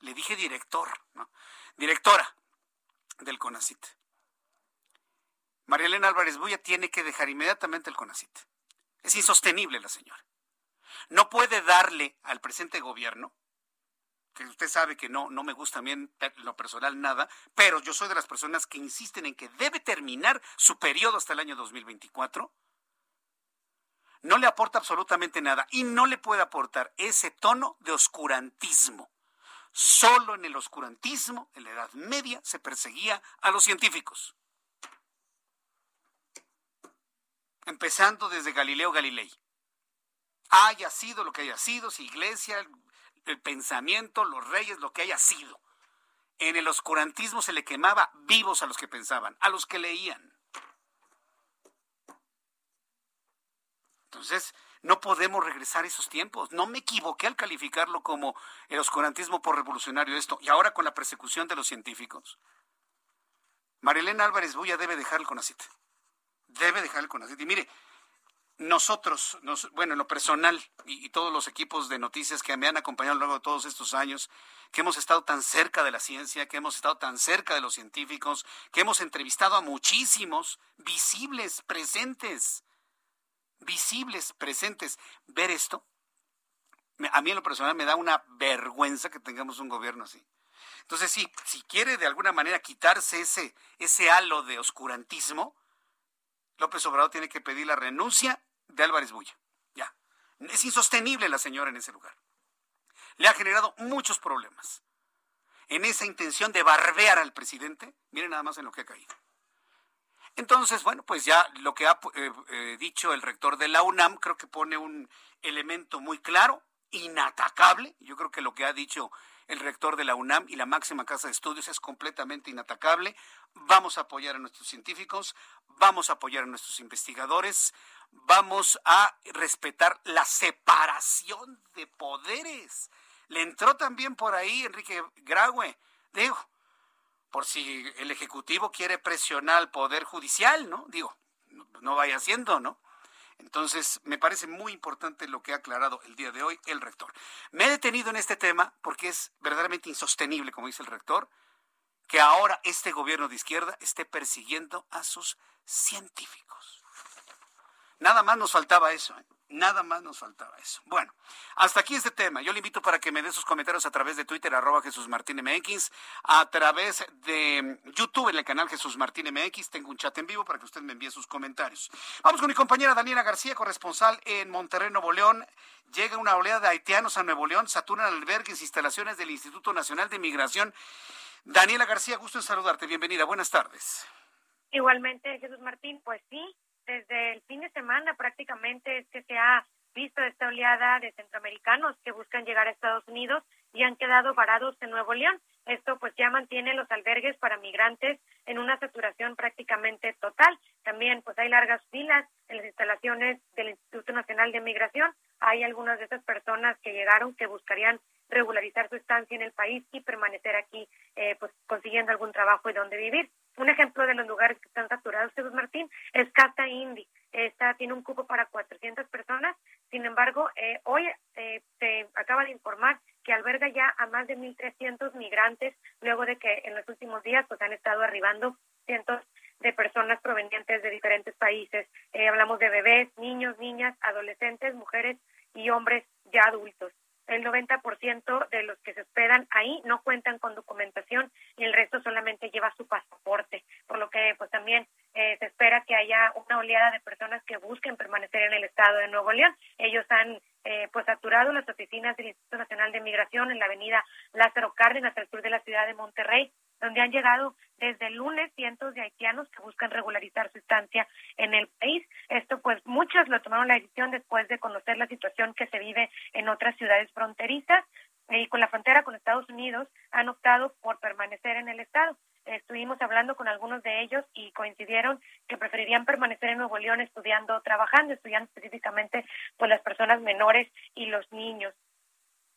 A: Le dije director, ¿no? Directora del CONACIT. María Elena Álvarez Bulla tiene que dejar inmediatamente el CONACIT. Es insostenible la señora. No puede darle al presente gobierno, que usted sabe que no, no me gusta bien lo personal nada, pero yo soy de las personas que insisten en que debe terminar su periodo hasta el año 2024. No le aporta absolutamente nada y no le puede aportar ese tono de oscurantismo. Solo en el oscurantismo, en la Edad Media, se perseguía a los científicos. Empezando desde Galileo Galilei. Haya sido lo que haya sido, si iglesia, el pensamiento, los reyes, lo que haya sido. En el oscurantismo se le quemaba vivos a los que pensaban, a los que leían. Entonces, no podemos regresar a esos tiempos. No me equivoqué al calificarlo como el oscurantismo por revolucionario esto. Y ahora con la persecución de los científicos. Marilena Álvarez Bulla debe dejar el CONACIT. Debe dejar el CONACIT. Y mire, nosotros, bueno, en lo personal y, todos los equipos de noticias que me han acompañado a lo largo de todos estos años, que hemos estado tan cerca de la ciencia, que hemos estado tan cerca de los científicos, que hemos entrevistado a muchísimos visibles, presentes, visibles, presentes, ver esto, a mí en lo personal me da una vergüenza que tengamos un gobierno así. Entonces, sí, si quiere de alguna manera quitarse ese, ese halo de oscurantismo, López Obrador tiene que pedir la renuncia de Álvarez Bulla. Ya. Es insostenible la señora en ese lugar. Le ha generado muchos problemas. En esa intención de barbear al presidente, miren nada más en lo que ha caído. Entonces, bueno, pues ya lo que ha eh, eh, dicho el rector de la UNAM creo que pone un elemento muy claro, inatacable. Yo creo que lo que ha dicho el rector de la UNAM y la máxima casa de estudios es completamente inatacable. Vamos a apoyar a nuestros científicos, vamos a apoyar a nuestros investigadores, vamos a respetar la separación de poderes. Le entró también por ahí Enrique Graue. Digo, por si el Ejecutivo quiere presionar al Poder Judicial, ¿no? Digo, no, vaya haciendo, ¿no? Entonces, me parece muy importante lo que ha aclarado el día de hoy el rector. Me he detenido en este tema porque es verdaderamente insostenible, como dice el rector, que ahora este gobierno de izquierda esté persiguiendo a sus científicos. Nada más nos faltaba eso. ¿eh? Nada más nos faltaba eso. Bueno, hasta aquí este tema. Yo le invito para que me dé sus comentarios a través de Twitter, arroba Jesús Martín MX, a través de YouTube en el canal Jesús Martín MX. Tengo un chat en vivo para que usted me envíe sus comentarios. Vamos con mi compañera Daniela García, corresponsal en Monterrey, Nuevo León. Llega una oleada de haitianos a Nuevo León, saturan albergues, instalaciones del Instituto Nacional de Migración. Daniela García, gusto en saludarte. Bienvenida. Buenas tardes.
M: Igualmente, Jesús Martín, pues sí, desde el fin de semana prácticamente es que se ha visto esta oleada de centroamericanos que buscan llegar a Estados Unidos y han quedado varados en Nuevo León. Esto pues ya mantiene los albergues para migrantes en una saturación prácticamente total. También pues hay largas filas en las instalaciones del Instituto Nacional de Migración. Hay algunas de esas personas que llegaron que buscarían regularizar su estancia en el país y permanecer aquí eh, pues consiguiendo algún trabajo y donde vivir. Un ejemplo de los lugares que están saturados, Jesús Martín, es Casa Indy. esta tiene un cupo para 400 personas. Sin embargo, eh, hoy eh, se acaba de informar que alberga ya a más de 1.300 migrantes luego de que en los últimos días pues han estado arribando cientos de personas provenientes de diferentes países. Eh, hablamos de bebés, niños, niñas, adolescentes, mujeres y hombres ya adultos. El 90% de los que se hospedan ahí no cuentan con documentación y el resto solamente lleva su pasaporte, por lo que pues también eh, se espera que haya una oleada de personas que busquen permanecer en el estado de Nuevo León. Ellos han eh, pues saturado las oficinas del Instituto Nacional de Migración en la avenida Lázaro Cárdenas, al sur de la ciudad de Monterrey, donde han llegado desde el lunes cientos de haitianos que buscan regularizar su estancia en el país. Esto pues muchos lo tomaron la decisión después de conocer la situación que se vive en otras ciudades fronterizas y con la frontera con Estados Unidos han optado por permanecer en el estado. Estuvimos hablando con algunos de ellos y coincidieron que preferirían permanecer en Nuevo León estudiando, trabajando, estudiando específicamente pues las personas menores y los niños.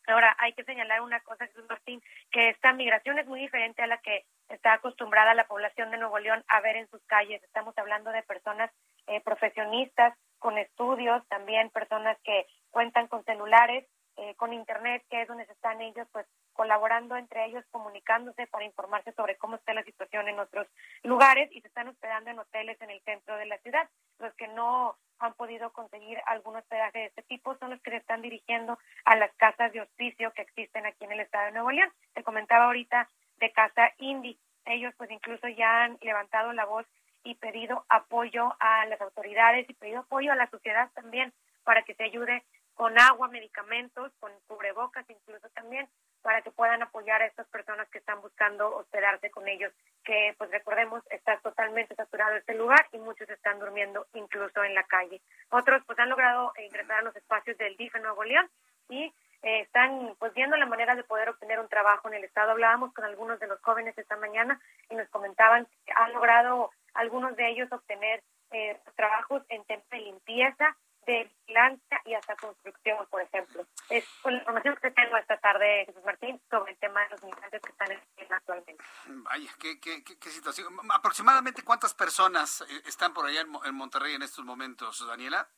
M: Ahora, hay que señalar una cosa, Jesús Martín, que esta migración es muy diferente a la que está acostumbrada la población de Nuevo León a ver en sus calles. Estamos hablando de personas eh, profesionistas con estudios, también personas que cuentan con celulares, eh, con internet, que es donde están ellos, pues colaborando entre ellos, comunicándose para informarse sobre cómo está la situación en otros lugares y se están hospedando en hoteles en el centro de la ciudad. Los que no han podido conseguir algún hospedaje de este tipo son los que se están dirigiendo a las casas de hospicio que existen aquí en el estado de Nuevo León. Te comentaba ahorita de Casa Indy. Ellos pues incluso ya han levantado la voz y pedido apoyo a las autoridades y pedido apoyo a la sociedad también para que se ayude con agua, medicamentos, con cubrebocas incluso también para que puedan apoyar a estas personas que están buscando hospedarse con ellos, que pues recordemos está totalmente saturado este lugar y muchos están durmiendo incluso en la calle. Otros pues han logrado ingresar a los espacios del DIF en Nuevo León y eh, están pues viendo la manera de poder obtener un trabajo en el estado. Hablábamos con algunos de los jóvenes esta mañana y nos comentaban que han logrado algunos de ellos obtener eh, trabajos en temas de limpieza, de vigilancia y hasta construcción, por ejemplo. Es la información que tengo esta tarde, Jesús Martín, sobre el tema de los migrantes que están en actualmente.
A: Vaya, ¿qué, qué, qué, situación. ¿Aproximadamente cuántas personas eh, están por allá en Monterrey en estos momentos, Daniela?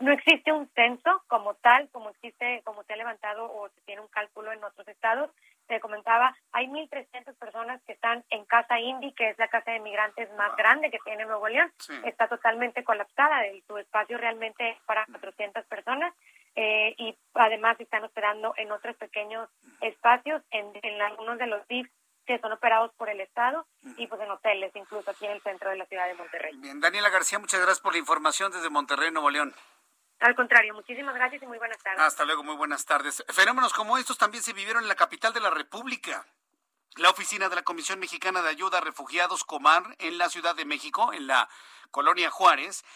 M: No existe un censo como tal, como existe, como se ha levantado o se tiene un cálculo en otros estados. Se comentaba, hay 1.300 personas que están en Casa Indy, que es la casa de migrantes más grande que tiene Nuevo León. Está totalmente colapsada, su espacio realmente es para 400 personas. Eh, y además están operando en otros pequeños espacios, en, en algunos de los DIF que son operados por el Estado y pues en hoteles, incluso aquí en el centro de la ciudad de Monterrey.
A: Bien, Daniela García, muchas gracias por la información desde Monterrey, Nuevo León.
M: Al contrario, muchísimas gracias y muy buenas tardes.
A: Hasta luego, muy buenas tardes. Fenómenos como estos también se vivieron en la capital de la República. La oficina de la Comisión Mexicana de Ayuda a Refugiados, Comar, en la Ciudad de México, en la colonia Juárez,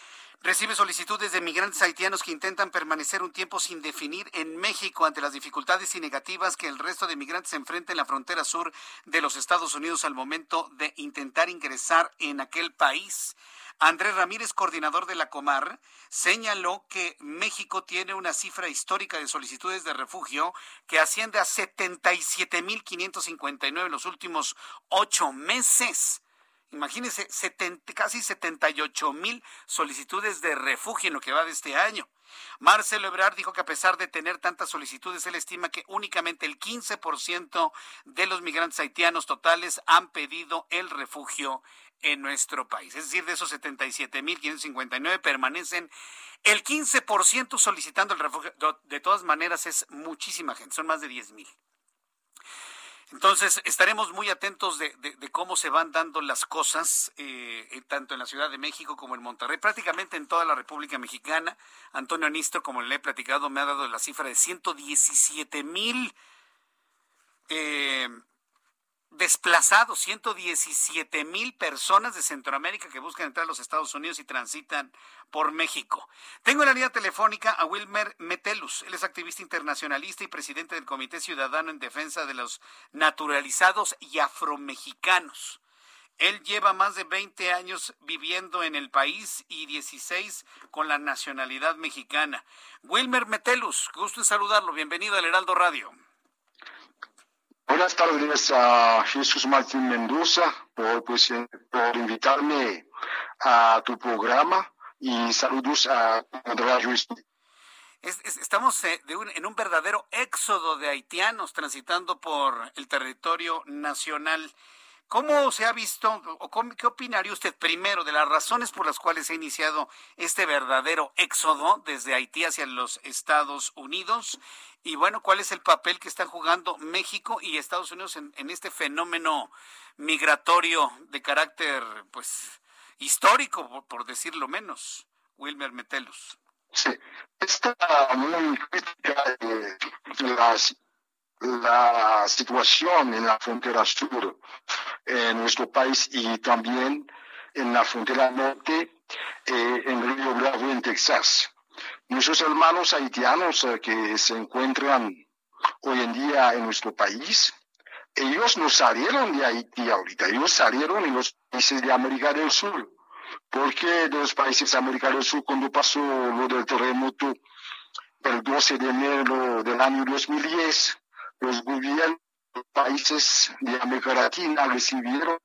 A: recibe solicitudes de migrantes haitianos que intentan permanecer un tiempo sin definir en México ante las dificultades y negativas que el resto de migrantes enfrentan en la frontera sur de los Estados Unidos al momento de intentar ingresar en aquel país. Andrés Ramírez, coordinador de la Comar, señaló que México tiene una cifra histórica de solicitudes de refugio que asciende a 77.559 en los últimos ocho meses. Imagínense, casi 78 mil solicitudes de refugio en lo que va de este año. Marcelo Ebrard dijo que a pesar de tener tantas solicitudes, él estima que únicamente el 15% de los migrantes haitianos totales han pedido el refugio en nuestro país. Es decir, de esos 77.559 permanecen el 15% solicitando el refugio. De todas maneras, es muchísima gente, son más de 10.000. Entonces, estaremos muy atentos de, cómo se van dando las cosas, eh, tanto en la Ciudad de México como en Monterrey, prácticamente en toda la República Mexicana. Antonio Anistro, como le he platicado, me ha dado la cifra de 117 mil eh, desplazados, 117 mil personas de Centroamérica que buscan entrar a los Estados Unidos y transitan por México. Tengo en la línea telefónica a Wilmer Metelus. Él es activista internacionalista y presidente del Comité Ciudadano en Defensa de los Naturalizados y Afromexicanos. Él lleva más de 20 años viviendo en el país y 16 con la nacionalidad mexicana. Wilmer Metelus, gusto en saludarlo. Bienvenido al Heraldo Radio.
N: Buenas tardes a Jesús Martín Mendoza por, pues, eh, por invitarme a tu programa y saludos a Radio
A: estamos eh, en un verdadero éxodo de haitianos transitando por el territorio nacional. ¿Cómo se ha visto o qué opinaría usted primero de las razones por las cuales se ha iniciado este verdadero éxodo desde Haití hacia los Estados Unidos? Y bueno, ¿cuál es el papel que están jugando México y Estados Unidos en, este fenómeno migratorio de carácter, pues, histórico, por, por decirlo menos? Wilmer Metelus.
N: Sí, muy crítica la, situación en la frontera sur en nuestro país y también en la frontera norte eh, en Río Bravo, en Texas. Nuestros hermanos haitianos eh, que se encuentran hoy en día en nuestro país, ellos no salieron de Haití ahorita, ellos salieron en los países de América del Sur porque de los países americanos del Sur, cuando pasó lo del terremoto el 12 de enero del año 2010, los gobiernos de países de América Latina recibieron...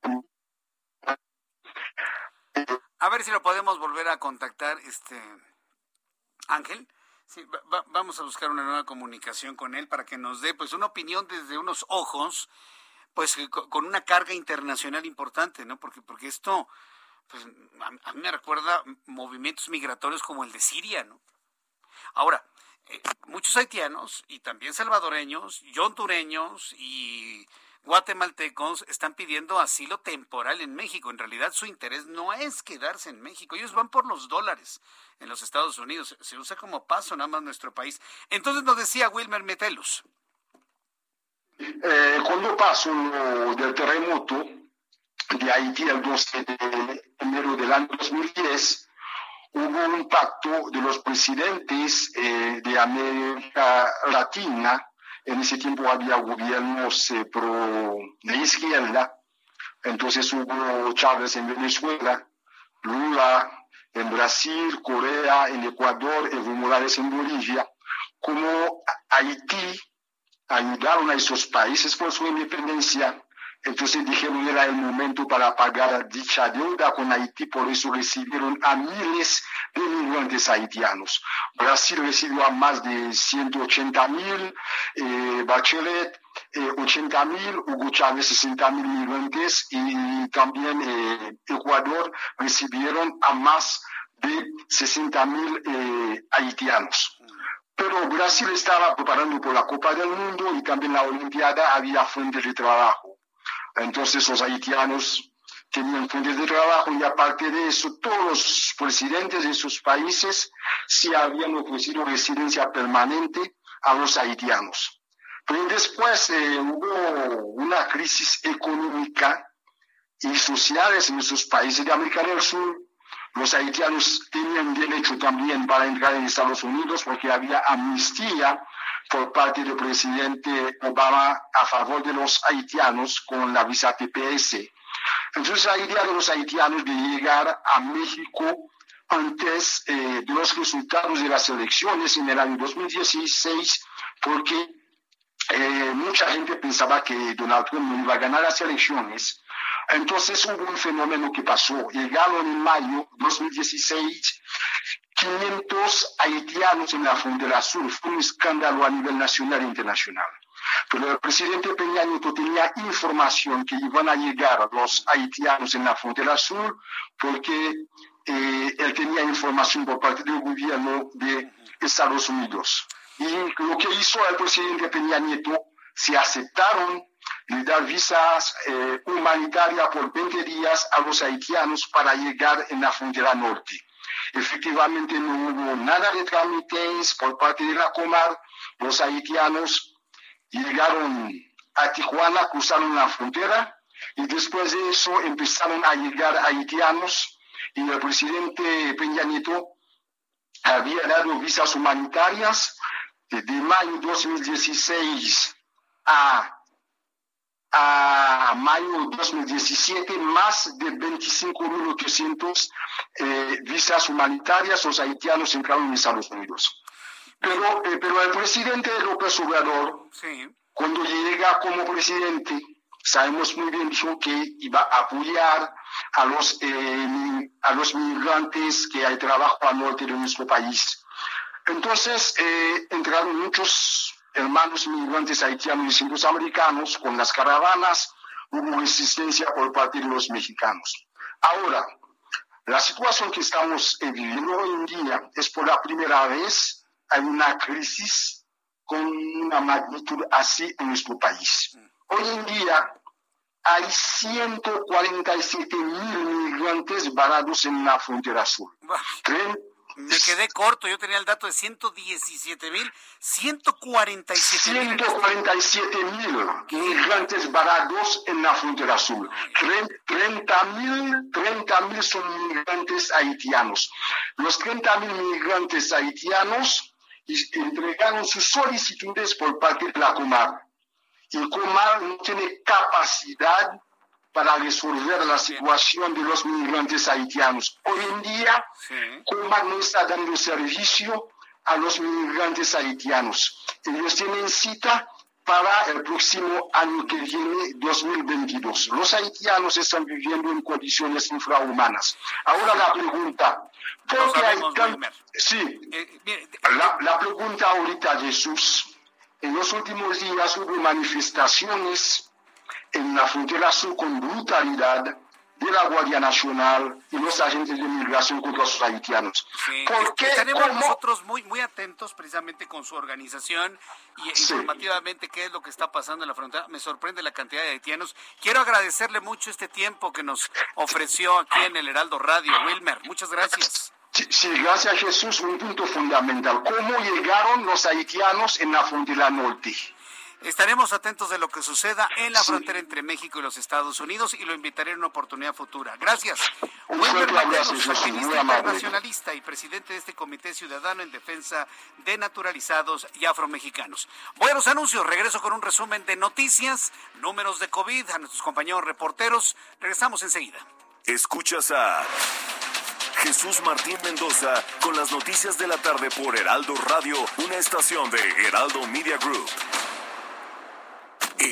A: A ver si lo podemos volver a contactar, este Ángel. Sí, vamos a buscar una nueva comunicación con él para que nos dé pues una opinión desde unos ojos, pues con una carga internacional importante, ¿no? Porque, porque esto pues a, mí me recuerda movimientos migratorios como el de Siria, ¿no? Ahora, muchos haitianos y también salvadoreños, y hondureños y guatemaltecos están pidiendo asilo temporal en México. En realidad su interés no es quedarse en México. Ellos van por los dólares en los Estados Unidos. Se usa como paso nada más nuestro país. Entonces nos decía Wilmer Metelus.
N: Eh, cuando pasó del terremoto, de Haití el 12 de enero del año 2010, hubo un pacto de los presidentes eh, de América Latina. En ese tiempo había gobiernos eh, pro de izquierda. Entonces hubo Chávez en Venezuela, Lula en Brasil, Corea, en Ecuador, Evo Morales en Bolivia. Como Haití ayudaron a esos países por su independencia entonces dijeron era el momento para pagar dicha deuda con Haití, por eso recibieron a miles de migrantes haitianos. Brasil recibió a más de 180 mil, eh, Bachelet 80 eh, mil, Hugo Chávez 60 mil migrantes y también eh, Ecuador recibieron a más de 60 mil haitianos. Pero Brasil estaba preparando por la Copa del Mundo y también la Olimpiada había fuentes de trabajo. Entonces los haitianos tenían fuentes de trabajo y aparte de eso, todos los presidentes de esos países sí habían ofrecido residencia permanente a los haitianos. Pero después eh, hubo una crisis económica y social en esos países de América del Sur. Los haitianos tenían derecho también para entrar en Estados Unidos porque había amnistía por parte del presidente Obama a favor de los haitianos con la visa TPS. Entonces la idea de los haitianos de llegar a México antes eh, de los resultados de las elecciones en el año 2016, porque eh, mucha gente pensaba que Donald Trump no iba a ganar las elecciones. Entonces hubo un fenómeno que pasó. Llegaron en mayo 2016 500 haitianos en la frontera sur. Fue un escándalo a nivel nacional e internacional. Pero el presidente Peña Nieto tenía información que iban a llegar los haitianos en la frontera sur porque eh, él tenía información por parte del gobierno de Estados Unidos. Y lo que hizo el presidente Peña Nieto, se aceptaron dar visas eh, humanitarias por 20 días a los haitianos para llegar en la frontera norte. Efectivamente no hubo nada de trámites por parte de la Comar. Los haitianos llegaron a Tijuana, cruzaron la frontera y después de eso empezaron a llegar haitianos y el presidente Peña Nieto había dado visas humanitarias de mayo 2016 a a mayo de 2017 más de 25.800 eh, visas humanitarias los haitianos entraron en Estados Unidos. Pero, eh, pero el presidente López Obrador, cuando llega como presidente, sabemos muy bien, dijo que iba a apoyar a los, eh, a los migrantes que hay trabajo al norte de nuestro país. Entonces, eh, entraron muchos hermanos migrantes haitianos y centroamericanos con las caravanas, hubo resistencia por parte de los mexicanos. Ahora, la situación que estamos viviendo hoy en día es por la primera vez hay una crisis con una magnitud así en nuestro país. Hoy en día hay 147 mil migrantes varados en la frontera sur.
A: Me quedé corto, yo tenía el dato de 117 mil, 147
N: mil. 147 mil migrantes varados en la frontera sur. 30 mil 30, son migrantes haitianos. Los 30 mil migrantes haitianos entregaron sus solicitudes por parte de la Comar. Y Comar no tiene capacidad para resolver la situación de los migrantes haitianos. Hoy en día, Comar no está dando servicio a los migrantes haitianos. Ellos tienen cita para el próximo año que viene, 2022. Los haitianos están viviendo en condiciones infrahumanas. Ahora la pregunta, ¿por qué hay Sí, eh, la, la pregunta ahorita, Jesús, en los últimos días hubo manifestaciones en la frontera sur con brutalidad de la Guardia Nacional y los agentes de migración contra los haitianos.
A: ¿Por qué? Estaremos nosotros muy, muy atentos precisamente con su organización y informativamente qué es lo que está pasando en la frontera. Me sorprende la cantidad de haitianos. Quiero agradecerle mucho este tiempo que nos ofreció aquí en el Heraldo Radio. Wilmer, muchas gracias.
N: Sí, gracias Jesús. Un punto fundamental. ¿Cómo llegaron los haitianos en la frontera norte?
A: Estaremos atentos de lo que suceda en la frontera entre México y los Estados Unidos y lo invitaré en una oportunidad futura. Gracias. Wilmer Mateos, activista internacionalista y presidente de este Comité Ciudadano en Defensa de Naturalizados y Afromexicanos. Voy a los anuncios, regreso con un resumen de noticias, números de COVID, a nuestros compañeros reporteros. Regresamos enseguida.
J: Escuchas a Jesús Martín Mendoza con las noticias de la tarde por Heraldo Radio, una estación de Heraldo Media Group.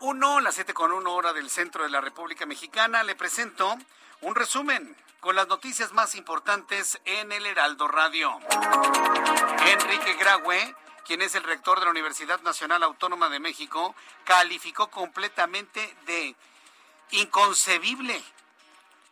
A: 1, las 7 con 1 hora del centro de la República Mexicana, le presento un resumen con las noticias más importantes en el Heraldo Radio. Enrique Graue, quien es el rector de la Universidad Nacional Autónoma de México, calificó completamente de inconcebible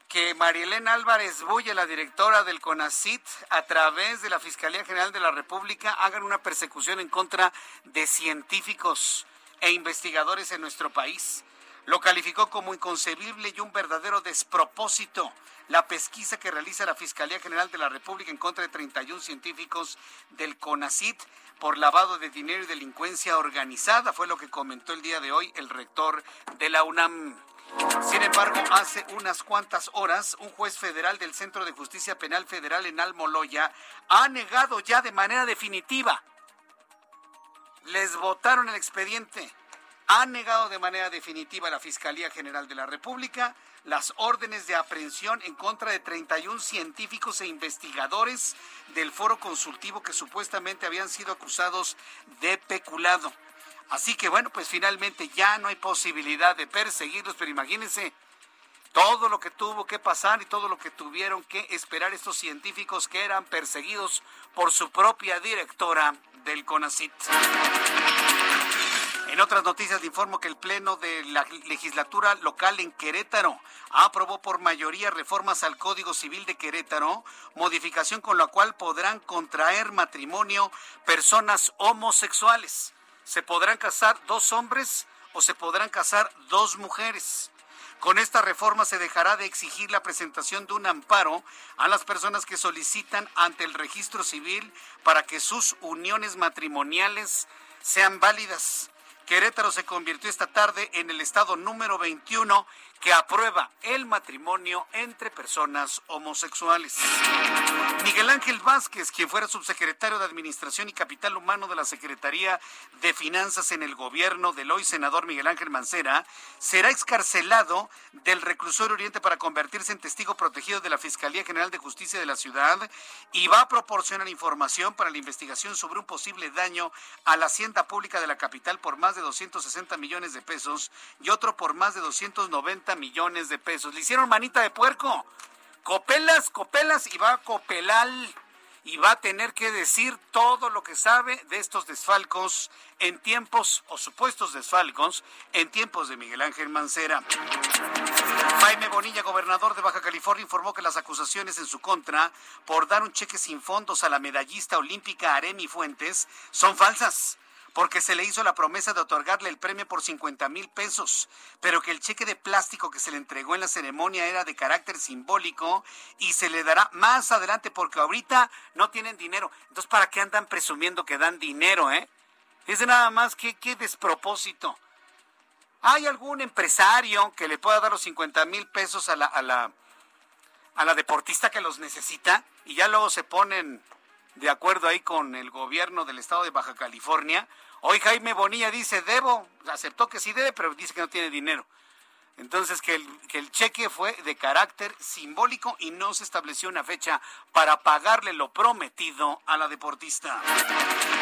A: que Marielena Álvarez Bulla, la directora del CONACIT, a través de la Fiscalía General de la República, hagan una persecución en contra de científicos e investigadores en nuestro país. Lo calificó como inconcebible y un verdadero despropósito la pesquisa que realiza la Fiscalía General de la República en contra de 31 científicos del CONACIT por lavado de dinero y delincuencia organizada, fue lo que comentó el día de hoy el rector de la UNAM. Sin embargo, hace unas cuantas horas, un juez federal del Centro de Justicia Penal Federal en Almoloya ha negado ya de manera definitiva les votaron el expediente. Ha negado de manera definitiva la Fiscalía General de la República las órdenes de aprehensión en contra de 31 científicos e investigadores del foro consultivo que supuestamente habían sido acusados de peculado. Así que bueno, pues finalmente ya no hay posibilidad de perseguirlos, pero imagínense todo lo que tuvo que pasar y todo lo que tuvieron que esperar estos científicos que eran perseguidos por su propia directora del CONACIT. En otras noticias informo que el Pleno de la legislatura local en Querétaro aprobó por mayoría reformas al Código Civil de Querétaro, modificación con la cual podrán contraer matrimonio personas homosexuales. Se podrán casar dos hombres o se podrán casar dos mujeres. Con esta reforma se dejará de exigir la presentación de un amparo a las personas que solicitan ante el registro civil para que sus uniones matrimoniales sean válidas. Querétaro se convirtió esta tarde en el estado número 21 que aprueba el matrimonio entre personas homosexuales. Miguel Ángel Vázquez, quien fuera subsecretario de Administración y Capital Humano de la Secretaría de Finanzas en el gobierno del hoy senador Miguel Ángel Mancera, será excarcelado del reclusorio Oriente para convertirse en testigo protegido de la Fiscalía General de Justicia de la ciudad y va a proporcionar información para la investigación sobre un posible daño a la hacienda pública de la capital por más de 260 millones de pesos y otro por más de 290 millones de pesos. Le hicieron manita de puerco. Copelas, copelas y va a copelar y va a tener que decir todo lo que sabe de estos desfalcos en tiempos o supuestos desfalcos en tiempos de Miguel Ángel Mancera. Jaime Bonilla, gobernador de Baja California, informó que las acusaciones en su contra por dar un cheque sin fondos a la medallista olímpica Aremi Fuentes son falsas porque se le hizo la promesa de otorgarle el premio por 50 mil pesos, pero que el cheque de plástico que se le entregó en la ceremonia era de carácter simbólico y se le dará más adelante porque ahorita no tienen dinero. Entonces, ¿para qué andan presumiendo que dan dinero, eh? Es de nada más que qué despropósito. ¿Hay algún empresario que le pueda dar los 50 mil pesos a la, a, la, a la deportista que los necesita y ya luego se ponen de acuerdo ahí con el gobierno del estado de Baja California. Hoy Jaime Bonilla dice, debo, aceptó que sí debe, pero dice que no tiene dinero. Entonces, que el, que el cheque fue de carácter simbólico y no se estableció una fecha para pagarle lo prometido a la deportista.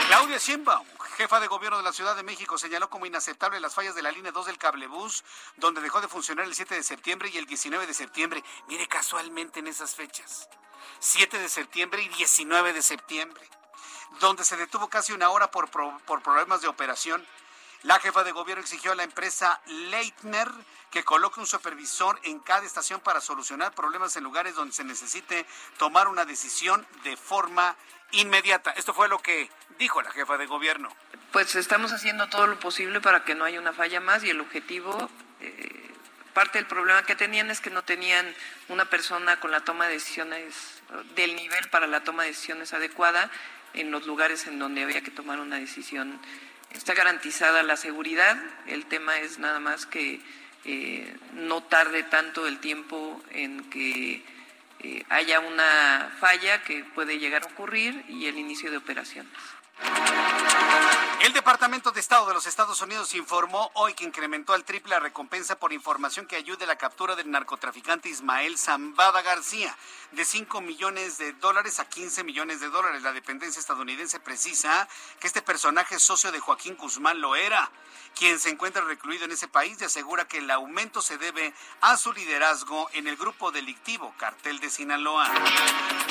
A: Claudia Sheinbaum, jefa de gobierno de la Ciudad de México, señaló como inaceptable las fallas de la línea 2 del cablebús, donde dejó de funcionar el 7 de septiembre y el 19 de septiembre. Mire, casualmente en esas fechas. 7 de septiembre y 19 de septiembre, donde se detuvo casi una hora por problemas de operación. La jefa de gobierno exigió a la empresa Leitner que coloque un supervisor en cada estación para solucionar problemas en lugares donde se necesite tomar una decisión de forma inmediata. Esto fue lo que dijo la jefa de gobierno.
O: Pues estamos haciendo todo lo posible para que no haya una falla más y el objetivo eh, parte del problema que tenían es que no tenían una persona con la toma de decisiones, del nivel para la toma de decisiones adecuada en los lugares en donde había que tomar una decisión. Está garantizada la seguridad, el tema es nada más que eh, no tarde tanto el tiempo en que eh, haya una falla que puede llegar a ocurrir y el inicio de operaciones.
A: El Departamento de Estado de los Estados Unidos informó hoy que incrementó al triple la recompensa por información que ayude a la captura del narcotraficante Ismael Zambada García, de 5 millones de dólares a 15 millones de dólares. La dependencia estadounidense precisa que este personaje socio de Joaquín Guzmán lo era, quien se encuentra recluido en ese país y asegura que el aumento se debe a su liderazgo en el grupo delictivo Cartel de Sinaloa.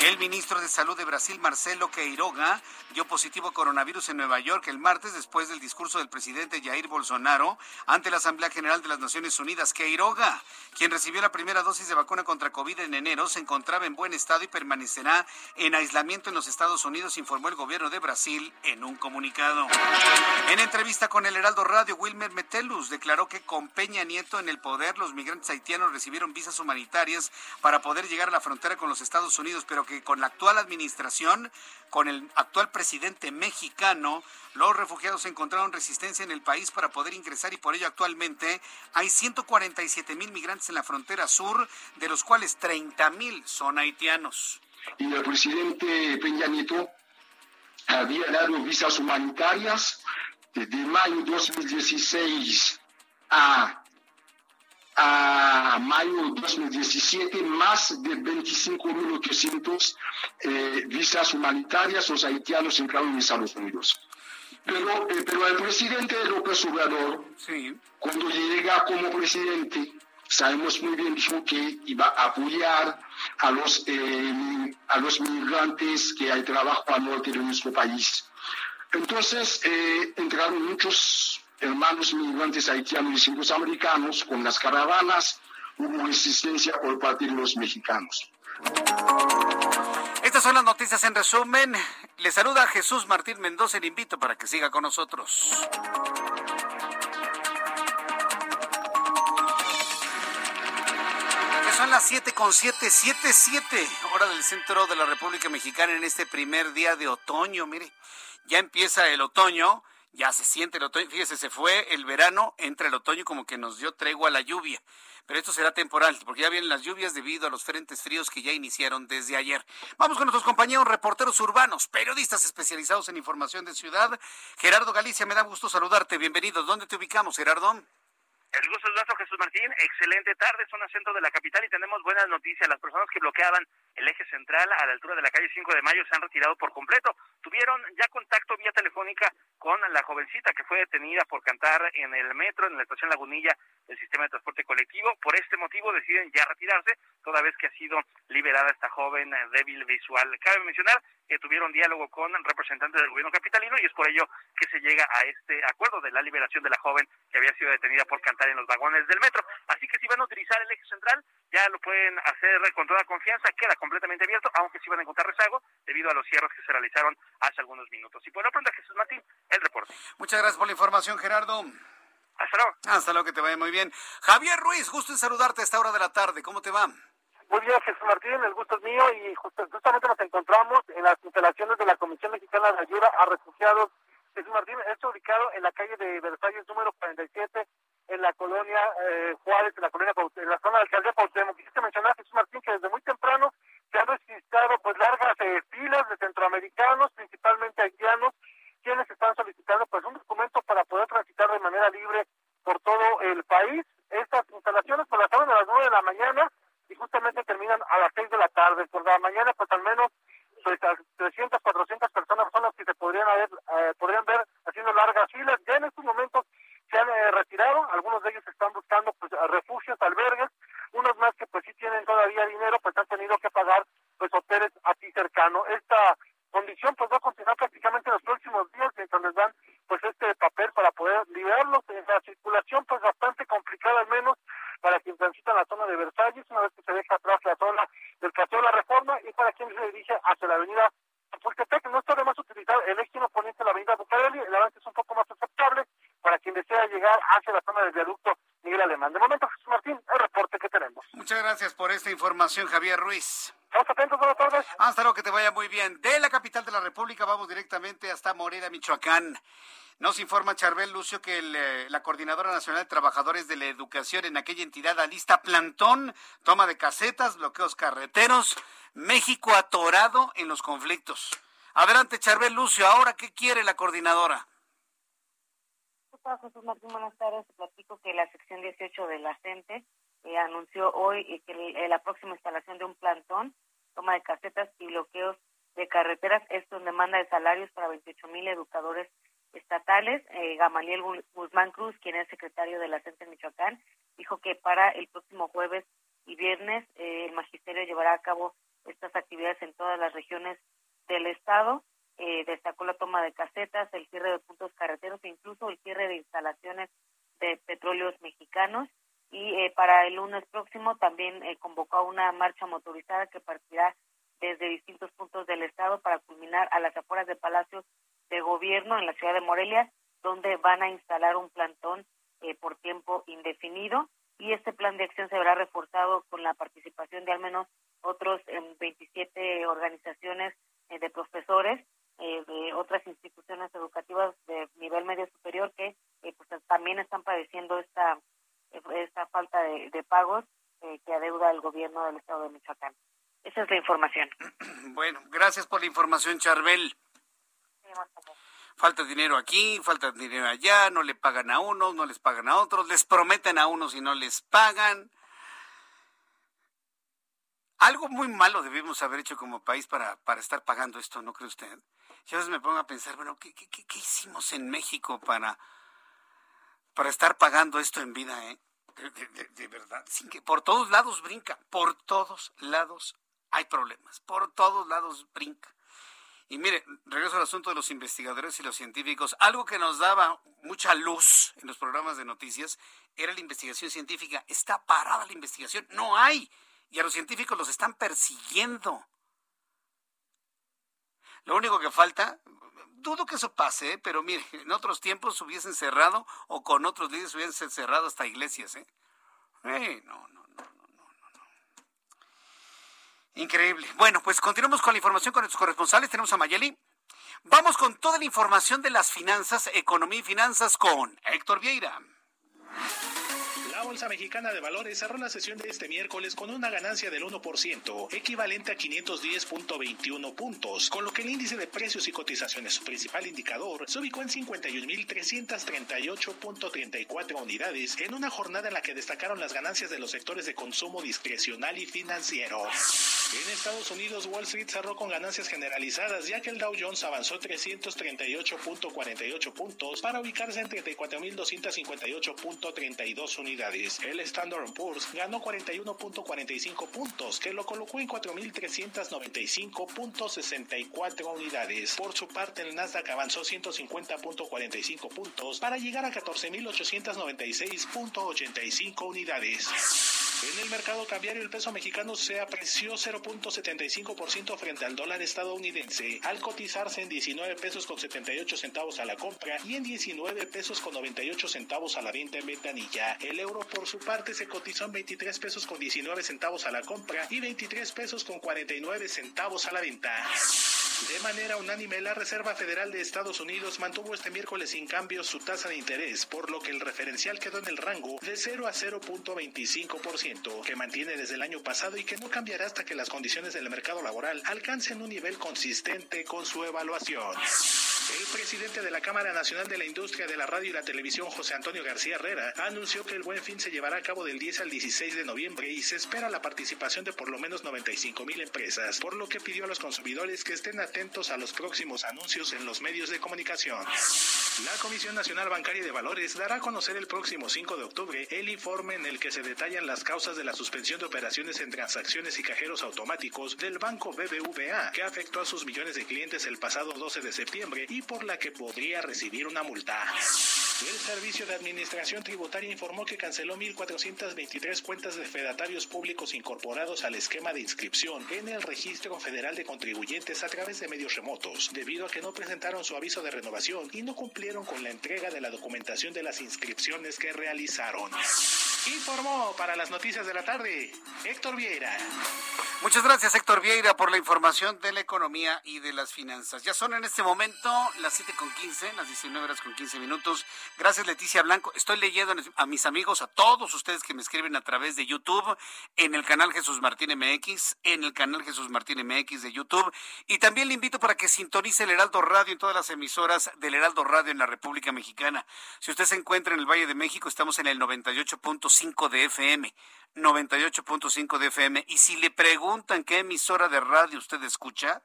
A: El ministro de Salud de Brasil, Marcelo Queiroga, dio positivo coronavirus en Nueva York el martes después del discurso del presidente Jair Bolsonaro ante la Asamblea General de las Naciones Unidas. Queiroga, quien recibió la primera dosis de vacuna contra COVID en enero, se encontraba en buen estado y permanecerá en aislamiento en los Estados Unidos, informó el gobierno de Brasil en un comunicado. En entrevista con el Heraldo Radio, Wilmer Metelus declaró que con Peña Nieto en el poder, los migrantes haitianos recibieron visas humanitarias para poder llegar a la frontera con los Estados Unidos, pero que con la actual administración, con el actual presidente mexicano, los refugiados encontraron resistencia en el país para poder ingresar y por ello actualmente hay 147 mil migrantes en la frontera sur, de los cuales 30 mil son haitianos.
N: Y el presidente Peña Nieto había dado visas humanitarias desde mayo 2016 a a mayo 2017 más de 25.800 eh, visas humanitarias los haitianos entraron en Estados Unidos. Pero, eh, pero el presidente López Obrador, cuando llega como presidente, sabemos muy bien dijo que iba a apoyar a los, eh, a los migrantes que hay trabajo al norte de nuestro país. Entonces, eh, entraron muchos hermanos migrantes haitianos y cientos americanos con las caravanas, hubo resistencia por parte de los mexicanos.
A: Estas son las noticias en resumen. Le saluda Jesús Martín Mendoza. Le invito para que siga con nosotros. son las 7 con 7, 7, 7, hora del centro de la República Mexicana en este primer día de otoño. Mire, ya empieza el otoño, ya se siente el otoño. Fíjese, se fue el verano, entra el otoño como que nos dio tregua la lluvia. Pero esto será temporal, porque ya vienen las lluvias debido a los frentes fríos que ya iniciaron desde ayer. Vamos con nuestros compañeros reporteros urbanos, periodistas especializados en información de ciudad. Gerardo Galicia, me da gusto saludarte. Bienvenidos. ¿Dónde te ubicamos, Gerardo?
F: El gusto es nuestro, Jesús Martín. Excelente tarde, zona centro de la capital y tenemos buenas noticias. Las personas que bloqueaban el eje central a la altura de la calle 5 de Mayo se han retirado por completo. Tuvieron ya contacto vía telefónica con la jovencita que fue detenida por cantar en el metro, en la estación Lagunilla del sistema de transporte colectivo. Por este motivo deciden ya retirarse, toda vez que ha sido liberada esta joven débil visual. Cabe mencionar que tuvieron diálogo con representantes del gobierno capitalino y es por ello que se llega a este acuerdo de la liberación de la joven que había sido detenida por cantar en los vagones del metro. Así que si van a utilizar el eje central, ya lo pueden hacer con toda confianza, queda completamente abierto, aunque sí van a encontrar rezago debido a los cierres que se realizaron hace algunos minutos. Y por lo pronto, Jesús Martín, el reporte.
A: Muchas gracias por la información, Gerardo.
F: Hasta luego.
A: Hasta luego, que te vaya muy bien. Javier Ruiz, gusto en saludarte a esta hora de la tarde. ¿Cómo te va?
G: Muy bien, Jesús Martín, el gusto es mío y justamente nos encontramos en las instalaciones de la Comisión Mexicana de Ayuda a Refugiados. Jesús Martín, esto ubicado en la calle de Versalles número 47, en la colonia eh, Juárez, en la colonia en la zona de alcaldía Cuauhtémoc. Quisiera mencionar, Jesús Martín, que desde muy temprano se han registrado pues largas eh, filas de centroamericanos, principalmente haitianos, quienes están solicitando pues un documento para poder transitar de manera libre por todo el país. Estas instalaciones por la tarde a las nueve de la mañana y justamente terminan a las 6 de la tarde. Por la mañana, pues al menos pues, 300, 400 personas son las que se podrían, haber, eh, podrían ver haciendo largas filas. Ya en estos momentos se han eh, retirado, algunos de ellos están buscando pues refugios, albergues, unos más que pues sí tienen todavía dinero, pues han tenido que pagar pues hoteles aquí cercano. Esta condición pues va a continuar prácticamente en los próximos días mientras les dan pues este papel para poder liberarlos en la circulación pues bastante complicada al menos para quien transita la zona de Versalles, una vez que se deja atrás la zona del Paseo de la Reforma, y para quien se dirige hacia la avenida Chapultepec. No está de más utilizar el eje poniente de la avenida Bucareli, el avance es un poco más aceptable para quien desea llegar hacia la zona del viaducto Miguel Alemán. De momento, Jesús Martín, el reporte que tenemos.
A: Muchas gracias por esta información, Javier Ruiz.
G: Estamos atentos, buenas tardes.
A: Hasta luego, que te vaya muy bien. De la capital de la República vamos directamente hasta Morena, Michoacán. Nos informa Charbel Lucio que eh, la Coordinadora Nacional de Trabajadores de la Educación en aquella entidad alista plantón, toma de casetas, bloqueos carreteros, México atorado en los conflictos. Adelante, Charbel Lucio. Ahora, ¿qué quiere la coordinadora?
P: ¿Qué pasa, Jesús Martín? Buenas tardes. Platico que la sección 18 de la CENTE eh, anunció hoy eh, que la próxima instalación de un plantón, toma de casetas y bloqueos de carreteras, esto en demanda de salarios para 28 mil educadores estatales, eh, Gamaliel Guzmán Cruz, quien es secretario de la CENTE Michoacán, dijo que para el próximo jueves y viernes eh, el magisterio llevará a cabo estas actividades en todas las regiones del estado. Eh, destacó la toma de casetas, el cierre de puntos carreteros e incluso el cierre de instalaciones de petróleos mexicanos. Y eh, para el lunes próximo también convocó a una marcha motorizada que partirá desde distintos puntos del estado para culminar a las afueras de Palacio de gobierno en la ciudad de Morelia, donde van a instalar un plantón eh, por tiempo indefinido. Y este plan de acción se verá reforzado con la participación de al menos otros 27 em, organizaciones eh, de profesores eh, de otras instituciones educativas de nivel medio superior que pues también están padeciendo esta esta falta de, de pagos que adeuda el gobierno del estado de Michoacán. Esa es la información.
A: Bueno, gracias por la información, Charbel. Falta dinero aquí, falta dinero allá, no le pagan a unos, no les pagan a otros, les prometen a unos y no les pagan. Algo muy malo debimos haber hecho como país para, para estar pagando esto, ¿no cree usted? Yo a veces me pongo a pensar, bueno, ¿qué, qué, qué hicimos en México para, para estar pagando esto en vida, eh? De, verdad, sin que por todos lados brinca, por todos lados hay problemas, por todos lados brinca. Y mire, regreso al asunto de los investigadores y los científicos. Algo que nos daba mucha luz en los programas de noticias era la investigación científica. Está parada la investigación, no hay. Y a los científicos los están persiguiendo. Lo único que falta, dudo que eso pase, ¿eh? pero mire, en otros tiempos hubiesen cerrado o con otros líderes hubiesen cerrado hasta iglesias. ¿eh? Eh, no, no, no, no, no, no. Increíble. Bueno, pues continuamos con la información con nuestros corresponsales. Tenemos a Mayeli. Vamos con toda la información de las finanzas, economía y finanzas con Héctor Vieira.
Q: Bolsa Mexicana de Valores cerró la sesión de este miércoles con una ganancia del 1%, equivalente a 510.21 puntos, con lo que el índice de precios y cotizaciones, su principal indicador, se ubicó en 51.338.34 unidades en una jornada en la que destacaron las ganancias de los sectores de consumo discrecional y financiero. En Estados Unidos, Wall Street cerró con ganancias generalizadas, ya que el Dow Jones avanzó 338.48 puntos para ubicarse en 34.258.32 unidades. El Standard Poor's ganó 41.45 puntos, que lo colocó en 4.395.64 unidades. Por su parte, el Nasdaq avanzó 150.45 puntos para llegar a 14.896.85 unidades. En el mercado cambiario el peso mexicano se apreció 0.75% frente al dólar estadounidense, al cotizarse en 19 pesos con 78 centavos a la compra y en 19 pesos con 98 centavos a la venta en ventanilla. El euro por su parte se cotizó en 23 pesos con 19 centavos a la compra y 23 pesos con 49 centavos a la venta. De manera unánime, la Reserva Federal de Estados Unidos mantuvo este miércoles sin cambios su tasa de interés, por lo que el referencial quedó en el rango de 0 a 0.25%, que mantiene desde el año pasado y que no cambiará hasta que las condiciones del mercado laboral alcancen un nivel consistente con su evaluación. El presidente de la Cámara Nacional de la Industria de la Radio y la Televisión, José Antonio García Herrera, anunció que el Buen Fin se llevará a cabo del 10 al 16 de noviembre y se espera la participación de por lo menos 95 mil empresas, por lo que pidió a los consumidores que estén atentos a los próximos anuncios en los medios de comunicación. La Comisión Nacional Bancaria de Valores dará a conocer el próximo 5 de octubre el informe en el que se detallan las causas de la suspensión de operaciones en transacciones y cajeros automáticos del banco BBVA, que afectó a sus millones de clientes el pasado 12 de septiembre y por la que podría recibir una multa. El Servicio de Administración Tributaria informó que canceló 1.423 cuentas de fedatarios públicos incorporados al esquema de inscripción en el Registro Federal de Contribuyentes a través de medios remotos, debido a que no presentaron su aviso de renovación y no cumplieron con la entrega de la documentación de las inscripciones que realizaron. Informó para las noticias de la tarde Héctor Vieira.
A: Muchas gracias, Héctor Vieira, por la información de la economía y de las finanzas. Ya son en este momento las 7 con 15, las 19 horas con 15 minutos. Gracias, Leticia Blanco. Estoy leyendo a mis amigos, a todos ustedes que me escriben a través de YouTube, en el canal Jesús Martín MX, en el canal Jesús Martín MX de YouTube. Y también le invito para que sintonice el Heraldo Radio en todas las emisoras del Heraldo Radio en la República Mexicana. Si usted se encuentra en el Valle de México, estamos en el 98.5 de FM. 98.5 de FM. Y si le preguntan qué emisora de radio usted escucha,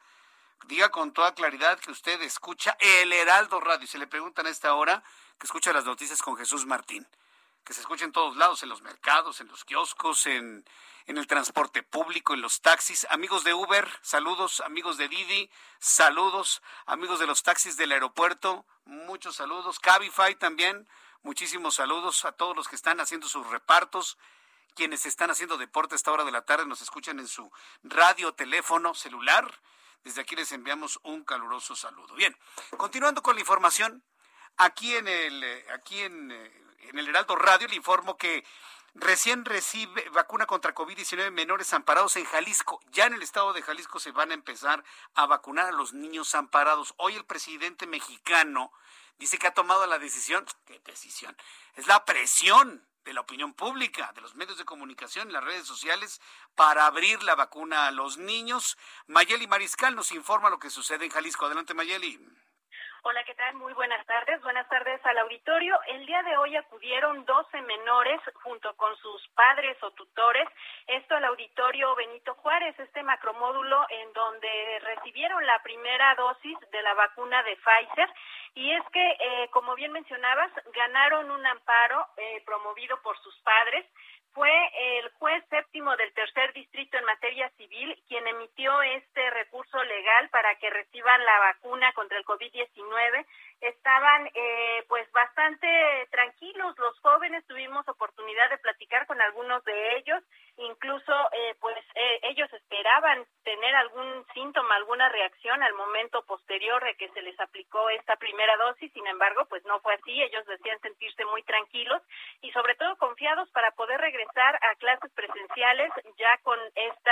A: diga con toda claridad que usted escucha el Heraldo Radio. Si le preguntan a esta hora, que escucha las noticias con Jesús Martín. Que se escucha en todos lados, en los mercados, en los kioscos, en, en el transporte público, en los taxis. Amigos de Uber, saludos. Amigos de Didi, saludos. Amigos de los taxis del aeropuerto, muchos saludos. Cabify también, muchísimos saludos a todos los que están haciendo sus repartos quienes están haciendo deporte a esta hora de la tarde nos escuchan en su radio, teléfono, celular. Desde aquí les enviamos un caluroso saludo. Bien, continuando con la información, aquí en el, eh, aquí en, eh, en el Heraldo Radio le informo que recién recibe vacuna contra COVID-19 menores amparados en Jalisco. Ya en el estado de Jalisco se van a empezar a vacunar a los niños amparados. Hoy el presidente mexicano dice que ha tomado la decisión. ¿Qué decisión? Es la presión de la opinión pública, de los medios de comunicación, las redes sociales, para abrir la vacuna a los niños. Mayeli Mariscal nos informa lo que sucede en Jalisco. Adelante, Mayeli.
R: Hola, ¿qué tal? Muy buenas tardes. Buenas tardes al auditorio. El día de hoy acudieron 12 menores junto con sus padres o tutores. Esto al auditorio Benito Juárez, este macromódulo en donde recibieron la primera dosis de la vacuna de Pfizer. Y es que, eh, como bien mencionabas, ganaron un amparo eh, promovido por sus padres fue el juez séptimo del tercer distrito en materia civil quien emitió este recurso legal para que reciban la vacuna contra el COVID-19 estaban eh, pues bastante tranquilos. Los jóvenes tuvimos oportunidad de platicar con algunos de ellos incluso eh, pues eh, ellos esperaban tener algún síntoma alguna reacción al momento posterior de que se les aplicó esta primera dosis. Sin embargo pues no fue así. Ellos decían sentirse muy tranquilos y sobre todo confiados para poder regresar a clases presenciales ya con esta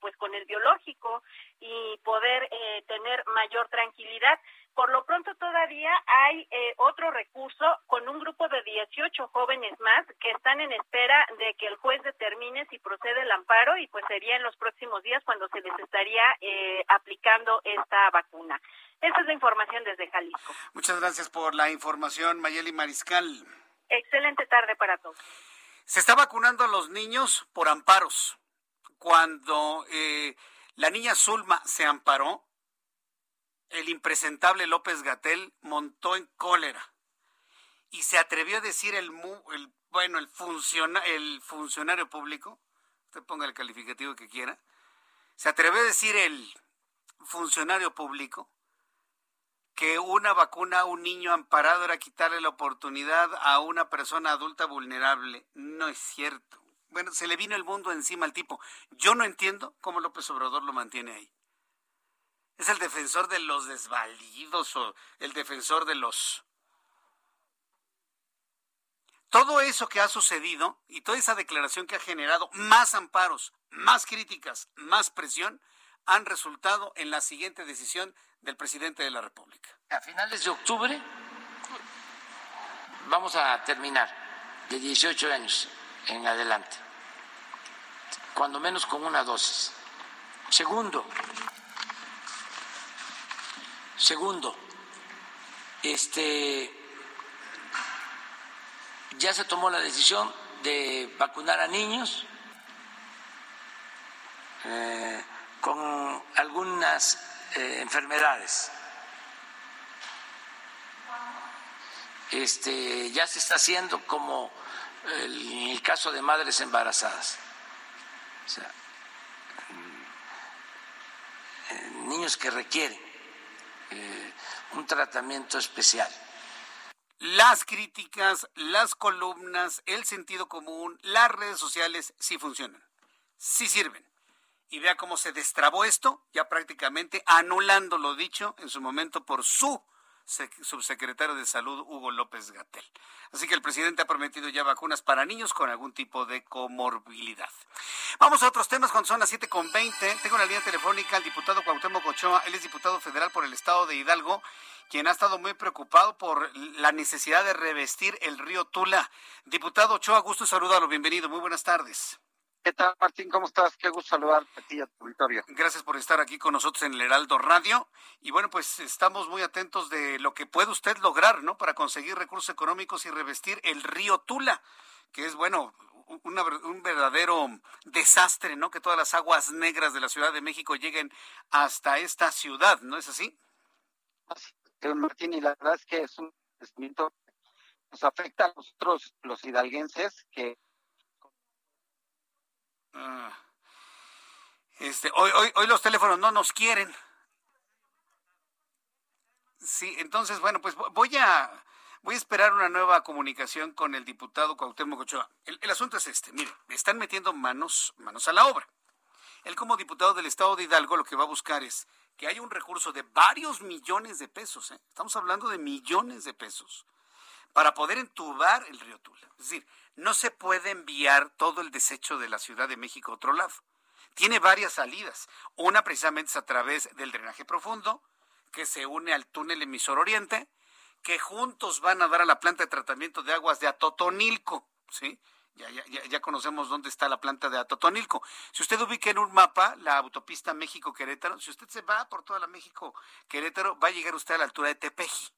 R: pues con el biológico y poder tener mayor tranquilidad por lo pronto todavía hay eh, otro recurso con un grupo de 18 jóvenes más que están en espera de que el juez determine si procede el amparo y pues sería en los próximos días cuando se les estaría eh, aplicando esta vacuna. Esa es la información desde Jalisco.
A: Muchas gracias por la información, Mayeli Mariscal.
R: Excelente tarde para todos.
A: Se está vacunando a los niños por amparos. Cuando eh, la niña Zulma se amparó, el impresentable López Gatel montó en cólera y se atrevió a decir el, el bueno, el, el funcionario público, usted ponga el calificativo que quiera, se atrevió a decir el funcionario público que una vacuna a un niño amparado era quitarle la oportunidad a una persona adulta vulnerable. No es cierto. Bueno, se le vino el mundo encima al tipo. Yo no entiendo cómo López Obrador lo mantiene ahí es el defensor de los desvalidos o el defensor de los... Todo eso que ha sucedido y toda esa declaración que ha generado más amparos, más críticas, más presión, han resultado en la siguiente decisión del presidente de la República.
C: A finales de octubre vamos a terminar de 18 años en adelante, cuando menos con una dosis. Segundo, Segundo, este, ya se tomó la decisión de vacunar a niños eh, con algunas eh, enfermedades. Este, ya se está haciendo como el, el caso de madres embarazadas. O sea, eh, niños que requieren eh, un tratamiento especial.
A: Las críticas, las columnas, el sentido común, las redes sociales sí funcionan, sí sirven. Y vea cómo se destrabó esto, ya prácticamente anulando lo dicho en su momento por su subsecretario de Salud, Hugo López Gatel. Así que el presidente ha prometido ya vacunas para niños con algún tipo de comorbilidad. Vamos a otros temas cuando son las 7.20. Tengo la línea telefónica al diputado Cuauhtémoc Ochoa. Él es diputado federal por el estado de Hidalgo, quien ha estado muy preocupado por la necesidad de revestir el río Tula. Diputado Ochoa, gusto saludarlo. Bienvenido. Muy buenas tardes.
S: ¿Qué tal, Martín? ¿Cómo estás? Qué gusto saludarte a ti a tu auditorio.
A: Gracias por estar aquí con nosotros en el Heraldo Radio. Y bueno, pues estamos muy atentos de lo que puede usted lograr, ¿no? Para conseguir recursos económicos y revestir el río Tula, que es, bueno, un verdadero desastre, ¿no? Que todas las aguas negras de la Ciudad de México lleguen hasta esta ciudad, ¿no es así?
S: Así Martín, y la verdad es que es un descubrimiento nos afecta a nosotros, los hidalguenses, que.
A: Este, hoy, hoy, hoy los teléfonos no nos quieren. Sí, entonces, bueno, pues voy a, voy a esperar una nueva comunicación con el diputado Cuauhtémoc Ochoa. El, el, asunto es este, mire, están metiendo manos, manos a la obra. Él como diputado del Estado de Hidalgo lo que va a buscar es que haya un recurso de varios millones de pesos, ¿eh? estamos hablando de millones de pesos, para poder entubar el río Tula. Es decir, no se puede enviar todo el desecho de la Ciudad de México a otro lado. Tiene varias salidas. Una precisamente es a través del drenaje profundo, que se une al túnel emisor oriente, que juntos van a dar a la planta de tratamiento de aguas de Atotonilco, ¿sí? Ya, ya, ya, conocemos dónde está la planta de Atotonilco. Si usted ubica en un mapa la autopista México-Querétaro, si usted se va por toda la México-Querétaro, va a llegar usted a la altura de Tepeji.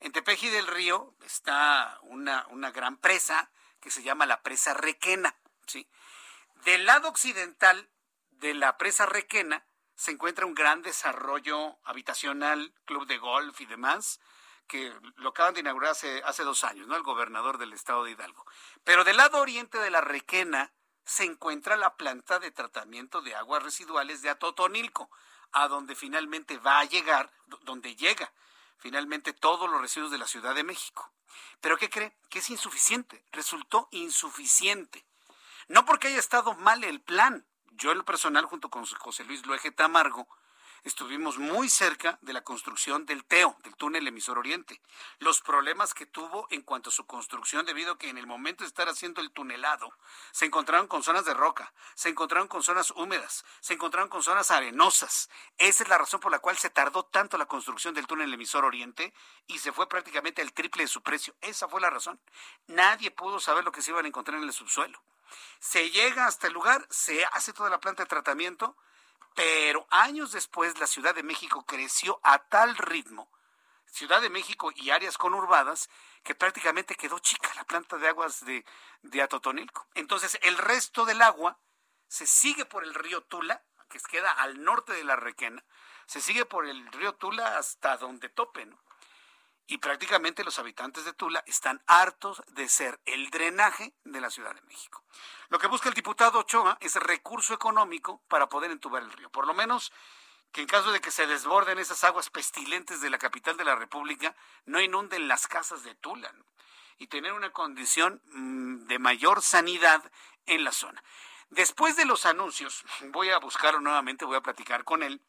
A: En Tepeji del Río está una, una gran presa que se llama la presa Requena. ¿sí? Del lado occidental de la presa Requena se encuentra un gran desarrollo habitacional, club de golf y demás, que lo acaban de inaugurar hace, hace dos años, ¿no? El gobernador del estado de Hidalgo. Pero del lado oriente de la Requena se encuentra la planta de tratamiento de aguas residuales de Atotonilco, a donde finalmente va a llegar, donde llega finalmente todos los residuos de la Ciudad de México. Pero ¿qué cree? Que es insuficiente, resultó insuficiente. No porque haya estado mal el plan. Yo en lo personal, junto con José Luis Luege Tamargo, estuvimos muy cerca de la construcción del TEO, del túnel emisor oriente. Los problemas que tuvo en cuanto a su construcción, debido a que en el momento de estar haciendo el tunelado, se encontraron con zonas de roca, se encontraron con zonas húmedas, se encontraron con zonas arenosas. Esa es la razón por la cual se tardó tanto la construcción del túnel emisor oriente y se fue prácticamente al triple de su precio. Esa fue la razón. Nadie pudo saber lo que se iban a encontrar en el subsuelo. Se llega hasta el lugar, se hace toda la planta de tratamiento, pero años después la Ciudad de México creció a tal ritmo, Ciudad de México y áreas conurbadas, que prácticamente quedó chica la planta de aguas de, de Atotonilco. Entonces el resto del agua se sigue por el río Tula, que queda al norte de la Requena, se sigue por el río Tula hasta donde tope, ¿no? Y prácticamente los habitantes de Tula están hartos de ser el drenaje de la Ciudad de México. Lo que busca el diputado Ochoa es recurso económico para poder entubar el río, por lo menos que en caso de que se desborden esas aguas pestilentes de la capital de la República, no inunden las casas de Tula y tener una condición mm, de mayor sanidad en la zona. Después de los anuncios, voy a buscarlo nuevamente, voy a platicar con él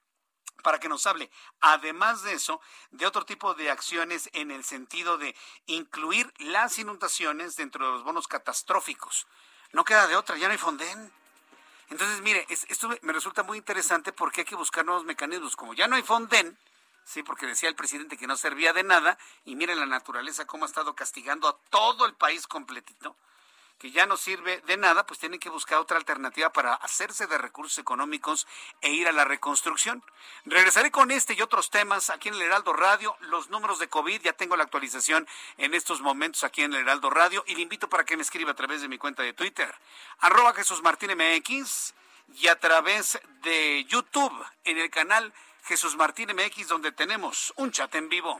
A: para que nos hable, además de eso, de otro tipo de acciones en el sentido de incluir las inundaciones dentro de los bonos catastróficos. No queda de otra, ya no hay Fonden. Entonces, mire, esto me resulta muy interesante porque hay que buscar nuevos mecanismos. Como ya no hay Fonden, sí, porque decía el presidente que no servía de nada, y miren la naturaleza cómo ha estado castigando a todo el país completito que ya no sirve de nada, pues tienen que buscar otra alternativa para hacerse de recursos económicos e ir a la reconstrucción. Regresaré con este y otros temas aquí en el Heraldo Radio. Los números de COVID, ya tengo la actualización en estos momentos aquí en el Heraldo Radio y le invito para que me escriba a través de mi cuenta de Twitter, arroba Jesús Martín MX y a través de YouTube en el canal Jesús Martín MX donde tenemos un chat en vivo.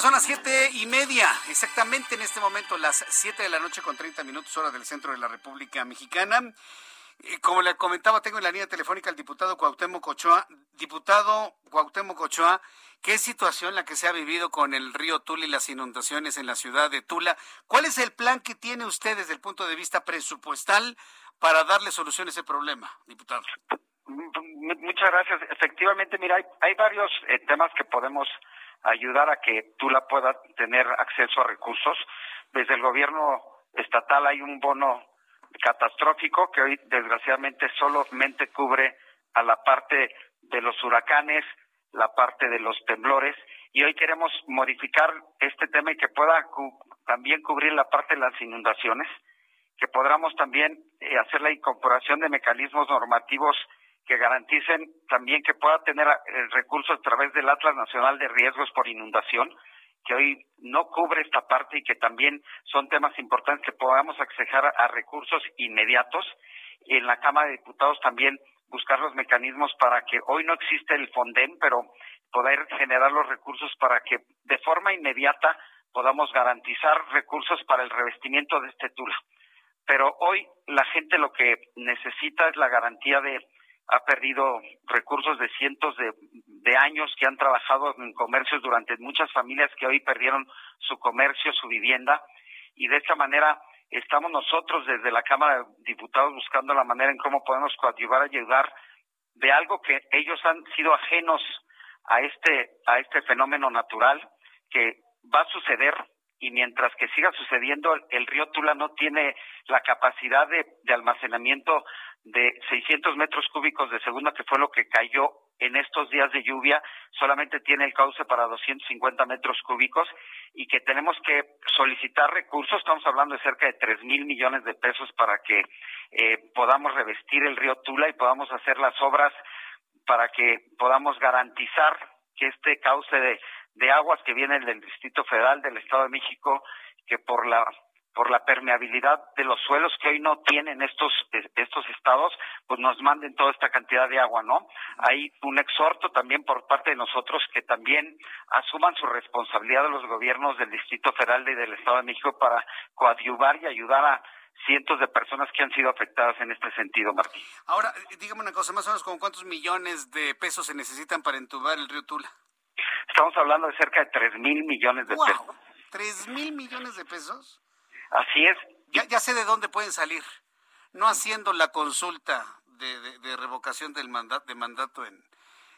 A: Son las siete y media, exactamente en este momento, las siete de la noche con 30 minutos hora del centro de la República Mexicana. como le comentaba, tengo en la línea telefónica al diputado Cuauhtémoc Ochoa. Diputado Cuauhtémoc Ochoa, ¿qué situación la que se ha vivido con el río Tula y las inundaciones en la ciudad de Tula? ¿Cuál es el plan que tiene usted desde el punto de vista presupuestal para darle solución a ese problema, diputado?
S: Muchas gracias. Efectivamente, mira, hay, varios eh, temas que podemos ayudar a que Tula pueda tener acceso a recursos. Desde el gobierno estatal hay un bono catastrófico que hoy desgraciadamente solamente cubre a la parte de los huracanes, la parte de los temblores y hoy queremos modificar este tema y que pueda también cubrir la parte de las inundaciones, que podamos también eh, hacer la incorporación de mecanismos normativos que garanticen también que pueda tener eh, recursos a través del Atlas Nacional de Riesgos por Inundación, que hoy no cubre esta parte y que también son temas importantes que podamos acceder a recursos inmediatos. En la Cámara de Diputados también buscar los mecanismos para que hoy no existe el Fonden, pero poder generar los recursos para que de forma inmediata podamos garantizar recursos para el revestimiento de este Tula. Pero hoy la gente lo que necesita es la garantía de ha perdido recursos de cientos de, de, años que han trabajado en comercios durante muchas familias que hoy perdieron su comercio, su vivienda, y de esta manera estamos nosotros desde la Cámara de Diputados buscando la manera en cómo podemos coadyuvar, ayudar de algo que ellos han sido ajenos a este, a este fenómeno natural que va a suceder. Y mientras que siga sucediendo, el, río Tula no tiene la capacidad de, de, almacenamiento de 600 metros cúbicos de segundo, que fue lo que cayó en estos días de lluvia, solamente tiene el cauce para 250 metros cúbicos y que tenemos que solicitar recursos, estamos hablando de cerca de 3 mil millones de pesos para que eh, podamos revestir el río Tula y podamos hacer las obras para que podamos garantizar que este cauce de, de aguas que viene del Distrito Federal del Estado de México, que por la por la permeabilidad de los suelos que hoy no tienen estos estos estados, pues nos manden toda esta cantidad de agua, ¿no? Hay un exhorto también por parte de nosotros que también asuman su responsabilidad de los gobiernos del Distrito Federal y del Estado de México para coadyuvar y ayudar a cientos de personas que han sido afectadas en este sentido, Martín.
A: Ahora, dígame una cosa, más o menos, ¿con cuántos millones de pesos se necesitan para entubar el río Tula?
S: Estamos hablando de cerca de tres mil millones de pesos.
A: ¿Tres mil millones de pesos?
S: Así es.
A: Ya, ya sé de dónde pueden salir. No haciendo la consulta de, de, revocación del mandato, de mandato en,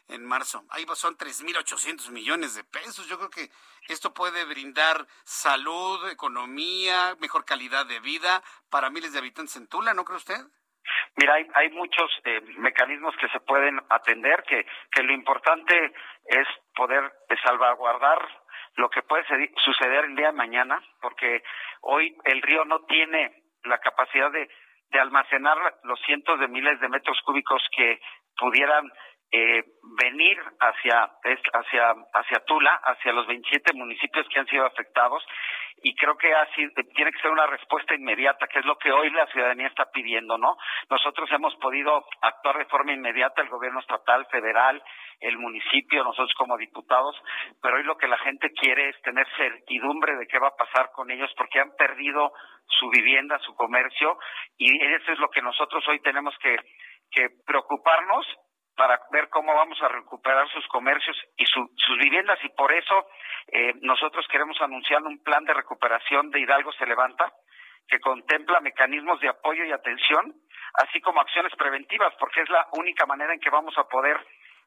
A: en marzo. Ahí son 3.800 millones de pesos. Yo creo que esto puede brindar salud, economía, mejor calidad de vida para miles de habitantes en Tula, ¿no cree usted?
S: Mira, hay, hay muchos eh, mecanismos que se pueden atender, que, que lo importante es poder salvaguardar lo que puede suceder el día de mañana, porque hoy el río no tiene la capacidad de, de almacenar los cientos de miles de metros cúbicos que pudieran eh, venir hacia, hacia, hacia Tula, hacia los 27 municipios que han sido afectados, y creo que así tiene que ser una respuesta inmediata, que es lo que hoy la ciudadanía está pidiendo, ¿no? Nosotros hemos podido actuar de forma inmediata, el gobierno estatal, federal, el municipio, nosotros como diputados, pero hoy lo que la gente quiere es tener certidumbre de qué va a pasar con ellos porque han perdido su vivienda, su comercio, y eso es lo que nosotros hoy tenemos que, que preocuparnos para ver cómo vamos a recuperar sus comercios y sus viviendas y por eso eh, nosotros queremos anunciar un plan de recuperación de Hidalgo se levanta que contempla mecanismos de apoyo y atención, así como acciones preventivas, porque es la única manera en que vamos a poder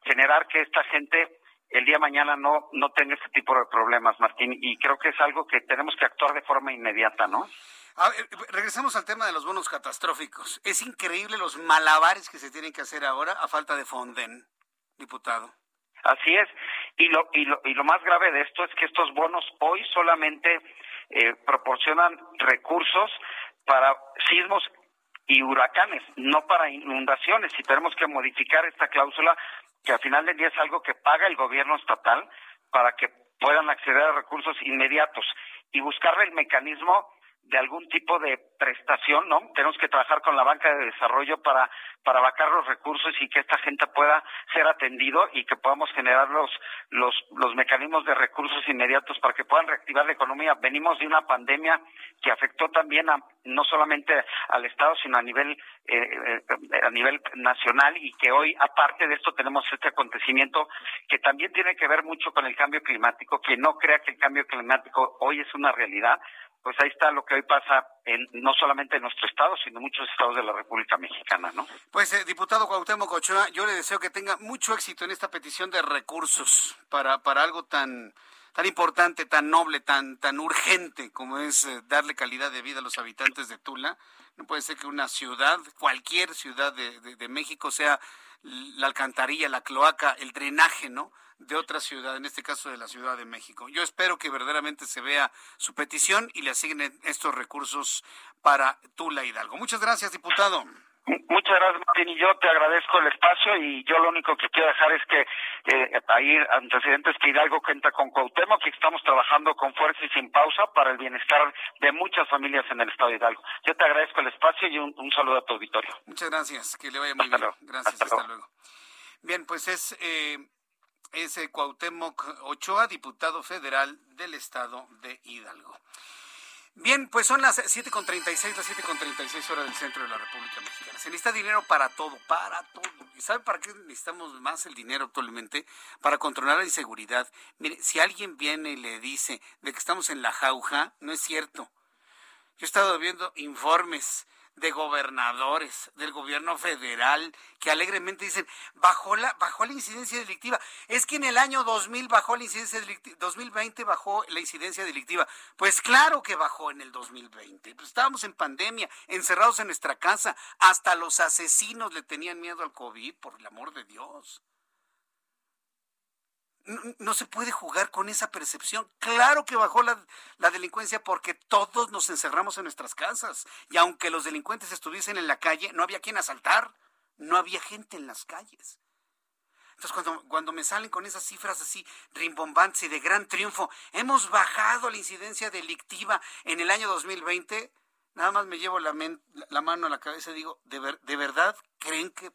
S: generar que esta gente el día de mañana no, no tenga este tipo de problemas, Martín, y creo que es algo que tenemos que actuar de forma inmediata, ¿no?
A: regresamos al tema de los bonos catastróficos. Es increíble los malabares que se tienen que hacer ahora a falta de fonden, diputado.
S: Así es. Y lo, y lo, y lo más grave de esto es que estos bonos hoy solamente eh, proporcionan recursos para sismos y huracanes, no para inundaciones. Y tenemos que modificar esta cláusula, que al final del día es algo que paga el gobierno estatal para que puedan acceder a recursos inmediatos y buscarle el mecanismo de algún tipo de prestación, ¿no? Tenemos que trabajar con la banca de desarrollo para para vacar los recursos y que esta gente pueda ser atendido y que podamos generar los los los mecanismos de recursos inmediatos para que puedan reactivar la economía. Venimos de una pandemia que afectó también a no solamente al estado, sino a nivel eh, eh, a nivel nacional y que hoy aparte de esto tenemos este acontecimiento que también tiene que ver mucho con el cambio climático, que no crea que el cambio climático hoy es una realidad pues ahí está lo que hoy pasa en, no solamente en nuestro estado, sino en muchos estados de la República Mexicana, ¿no?
A: Pues, eh, diputado Cuauhtémoc Ochoa, yo le deseo que tenga mucho éxito en esta petición de recursos para, para algo tan, tan importante, tan noble, tan, tan urgente como es eh, darle calidad de vida a los habitantes de Tula. No puede ser que una ciudad, cualquier ciudad de, de México, sea la alcantarilla, la cloaca, el drenaje, ¿no? De otra ciudad, en este caso de la Ciudad de México. Yo espero que verdaderamente se vea su petición y le asignen estos recursos para Tula Hidalgo. Muchas gracias, diputado.
S: Muchas gracias, Martín, y yo te agradezco el espacio y yo lo único que quiero dejar es que eh, ahí antecedentes que Hidalgo cuenta con Cuauhtémoc que estamos trabajando con fuerza y sin pausa para el bienestar de muchas familias en el estado de Hidalgo. Yo te agradezco el espacio y un, saludo a tu auditorio.
A: Muchas gracias, que le vaya muy bien. Gracias, hasta, luego. Bien, pues es, eh, es Cuauhtémoc Ochoa, diputado federal del estado de Hidalgo. Bien, pues son las 7.36, las 7.36 horas del centro de la República Mexicana. Se necesita dinero para todo, para todo. ¿Y sabe para qué necesitamos más el dinero actualmente? Para controlar la inseguridad. Mire, si alguien viene y le dice de que estamos en la jauja, no es cierto. Yo he estado viendo informes de gobernadores del gobierno federal que alegremente dicen bajó la bajó la incidencia delictiva. Es que en el año 2000 bajó la incidencia delictiva, 2020 bajó la incidencia delictiva. Pues claro que bajó en el 2020. Pues estábamos en pandemia, encerrados en nuestra casa, hasta los asesinos le tenían miedo al COVID, por el amor de Dios no se puede jugar con esa percepción. Claro que bajó la, delincuencia porque todos nos encerramos en nuestras casas y aunque los delincuentes estuviesen en la calle, no había quien asaltar, no había gente en las calles. Entonces cuando, cuando me salen con esas cifras así rimbombantes y de gran triunfo, hemos bajado la incidencia delictiva en el año 2020, nada más me llevo la, la mano a la cabeza y digo, ¿de, ¿de verdad creen que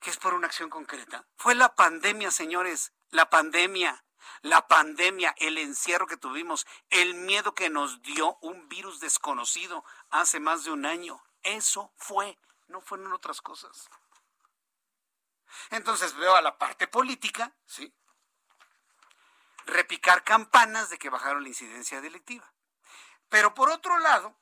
A: que es por una acción concreta. Fue la pandemia, señores la pandemia, la pandemia, el encierro que tuvimos, el miedo que nos dio un virus desconocido hace más de un año. Eso fue, no fueron otras cosas. Entonces veo a la parte política, ¿sí? Repicar campanas de que bajaron la incidencia delictiva. Pero por otro lado,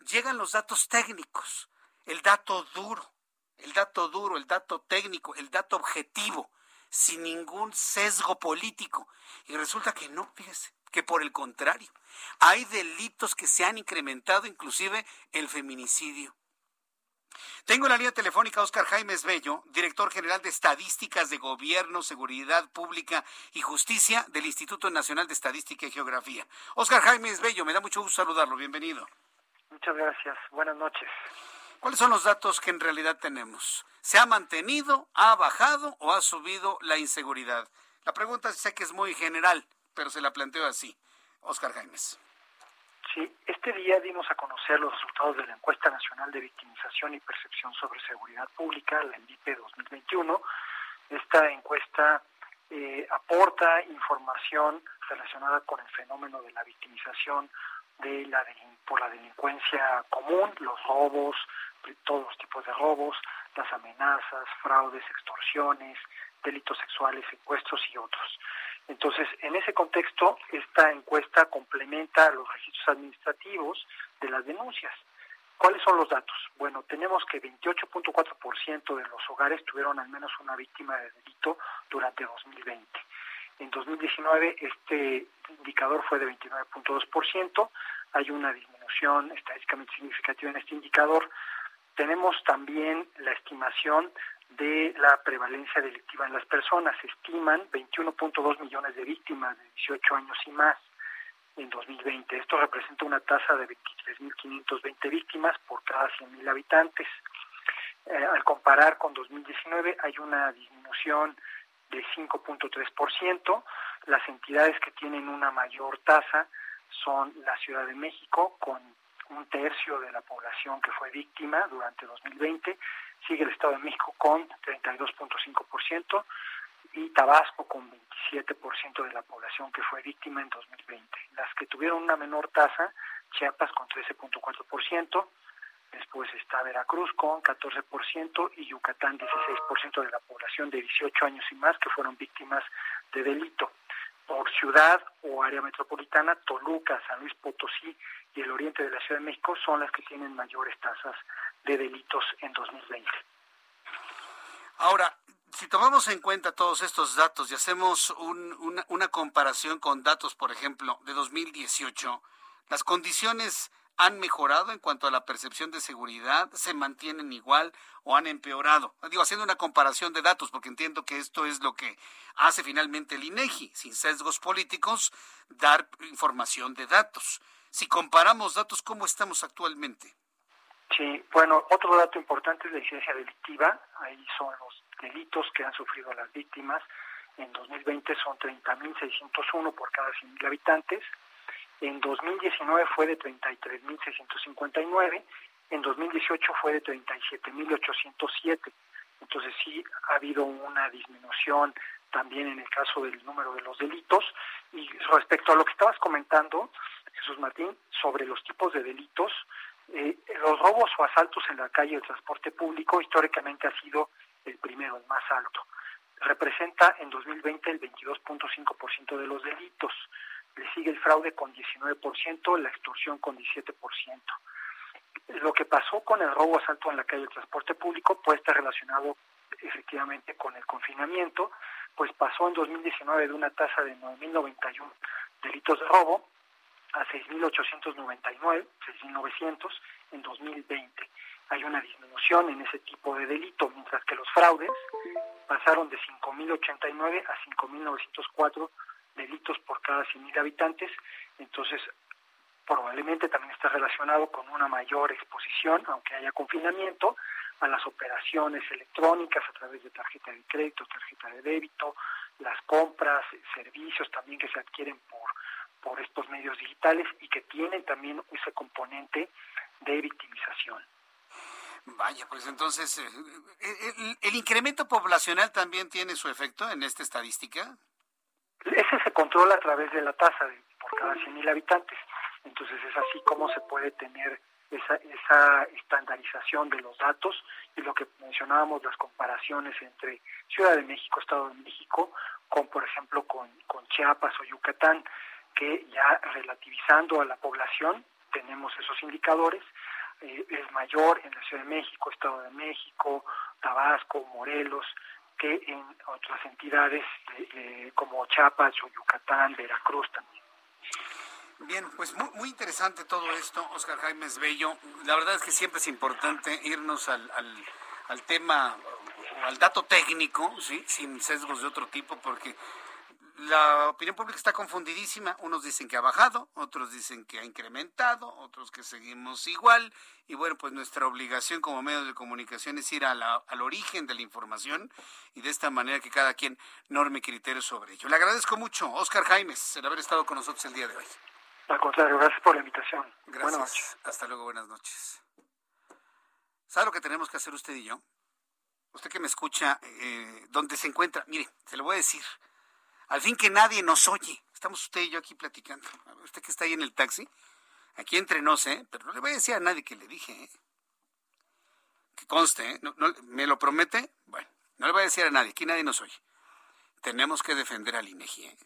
A: llegan los datos técnicos, el dato duro, el dato duro, el dato técnico, el dato objetivo sin ningún sesgo político. Y resulta que no, fíjese, que por el contrario, hay delitos que se han incrementado, inclusive el feminicidio. Tengo en la línea telefónica a Oscar Jaimes Bello, director general de Estadísticas de Gobierno, Seguridad Pública y Justicia del Instituto Nacional de Estadística y Geografía. Oscar Jaimes Bello, me da mucho gusto saludarlo. Bienvenido.
T: Muchas gracias. Buenas noches.
A: ¿Cuáles son los datos que en realidad tenemos? ¿Se ha mantenido, ha bajado o ha subido la inseguridad? La pregunta sé que es muy general, pero se la planteo así. Oscar Jaimes.
T: Sí, este día dimos a conocer los resultados de la encuesta nacional de victimización y percepción sobre seguridad pública, la ENVIPE 2021. Esta encuesta eh, aporta información relacionada con el fenómeno de la victimización de la por la delincuencia común, los robos, todos los tipos de robos, las amenazas, fraudes, extorsiones, delitos sexuales, secuestros y otros. Entonces, en ese contexto, esta encuesta complementa los registros administrativos de las denuncias. ¿Cuáles son los datos? Bueno, tenemos que 28.4% de los hogares tuvieron al menos una víctima de delito durante 2020. En 2019 este indicador fue de 29.2%, hay una disminución estadísticamente significativa en este indicador tenemos también la estimación de la prevalencia delictiva en las personas. Se estiman 21.2 millones de víctimas de 18 años y más en 2020. Esto representa una tasa de 23.520 víctimas por cada 100.000 habitantes. Eh, al comparar con 2019 hay una disminución de 5.3%. Las entidades que tienen una mayor tasa son la Ciudad de México con un tercio de la población que fue víctima durante 2020, sigue el Estado de México con 32.5% y Tabasco con 27% de la población que fue víctima en 2020. Las que tuvieron una menor tasa, Chiapas con 13.4%, después está Veracruz con 14% y Yucatán 16% de la población de 18 años y más que fueron víctimas de delito por ciudad o área metropolitana, Toluca, San Luis Potosí y el oriente de la Ciudad de México son las que tienen mayores tasas de delitos en 2020.
A: Ahora, si tomamos en cuenta todos estos datos y hacemos una, una comparación con datos, por ejemplo, de 2018, las condiciones han mejorado en cuanto a la percepción de seguridad, se mantienen igual o han empeorado. Digo, haciendo una comparación de datos, porque entiendo que esto es lo que hace finalmente el INEGI, sin sesgos políticos, dar información de datos. Si comparamos datos, ¿cómo estamos actualmente?
T: Sí, bueno, otro dato importante es la incidencia delictiva. Ahí son los delitos que han sufrido las víctimas. En 2020 son 30.601 por cada 100.000 habitantes. En 2019 fue de 33.659. En 2018 fue de 37.807. Entonces sí ha habido una disminución también en el caso del número de los delitos. Y respecto a lo que estabas comentando, Jesús Martín, sobre los tipos de delitos, eh, los robos o asaltos en la calle del transporte público históricamente ha sido el primero, el más alto. Representa en 2020 el 22.5% de los delitos. Le sigue el fraude con 19%, la extorsión con 17%. Lo que pasó con el robo asalto en la calle del transporte público puede estar relacionado efectivamente con el confinamiento, pues pasó en 2019 de una tasa de 9.091 delitos de robo a 6.899, 6.900 en 2020. Hay una disminución en ese tipo de delito, mientras que los fraudes pasaron de 5.089 a 5.904 delitos por cada 100.000 habitantes. Entonces, probablemente también está relacionado con una mayor exposición, aunque haya confinamiento, a las operaciones electrónicas a través de tarjeta de crédito, tarjeta de débito, las compras, servicios también que se adquieren por, por estos medios digitales y que tienen también ese componente de victimización.
A: Vaya, pues entonces, eh, eh, ¿el, incremento poblacional también tiene su efecto en esta estadística?
T: Ese se controla a través de la tasa de, por cada 100.000 habitantes. Entonces es así como se puede tener esa, esa estandarización de los datos y lo que mencionábamos, las comparaciones entre Ciudad de México, Estado de México, con por ejemplo con, Chiapas o Yucatán, que ya relativizando a la población tenemos esos indicadores, eh, es mayor en la Ciudad de México, Estado de México, Tabasco, Morelos, que en otras entidades eh, como Chiapas o Yucatán, Veracruz también.
A: Bien, pues muy, muy interesante todo esto, Oscar Jaime Bello. La verdad es que siempre es importante irnos al, al, al tema, al dato técnico, ¿sí? sin sesgos de otro tipo, porque la opinión pública está confundidísima. Unos dicen que ha bajado, otros dicen que ha incrementado, otros que seguimos igual. Y bueno, pues nuestra obligación como medios de comunicación es ir al origen de la información y de esta manera que cada quien norme criterios sobre ello. Le agradezco mucho, Oscar Jaimes, el haber estado con nosotros el día de hoy.
T: Al contrario, gracias por la invitación.
A: Gracias. Buenas noches. Hasta luego, buenas noches. ¿Sabe lo que tenemos que hacer usted y yo? Usted que me escucha, eh, donde se encuentra, mire, se lo voy a decir. Al fin que nadie nos oye. Estamos usted y yo aquí platicando. Usted que está ahí en el taxi, aquí entre nos, ¿eh? Pero no le voy a decir a nadie que le dije, ¿eh? Que conste, ¿eh? ¿Me lo promete? Bueno, no le voy a decir a nadie, aquí nadie nos oye. Tenemos que defender al INEGI, ¿eh?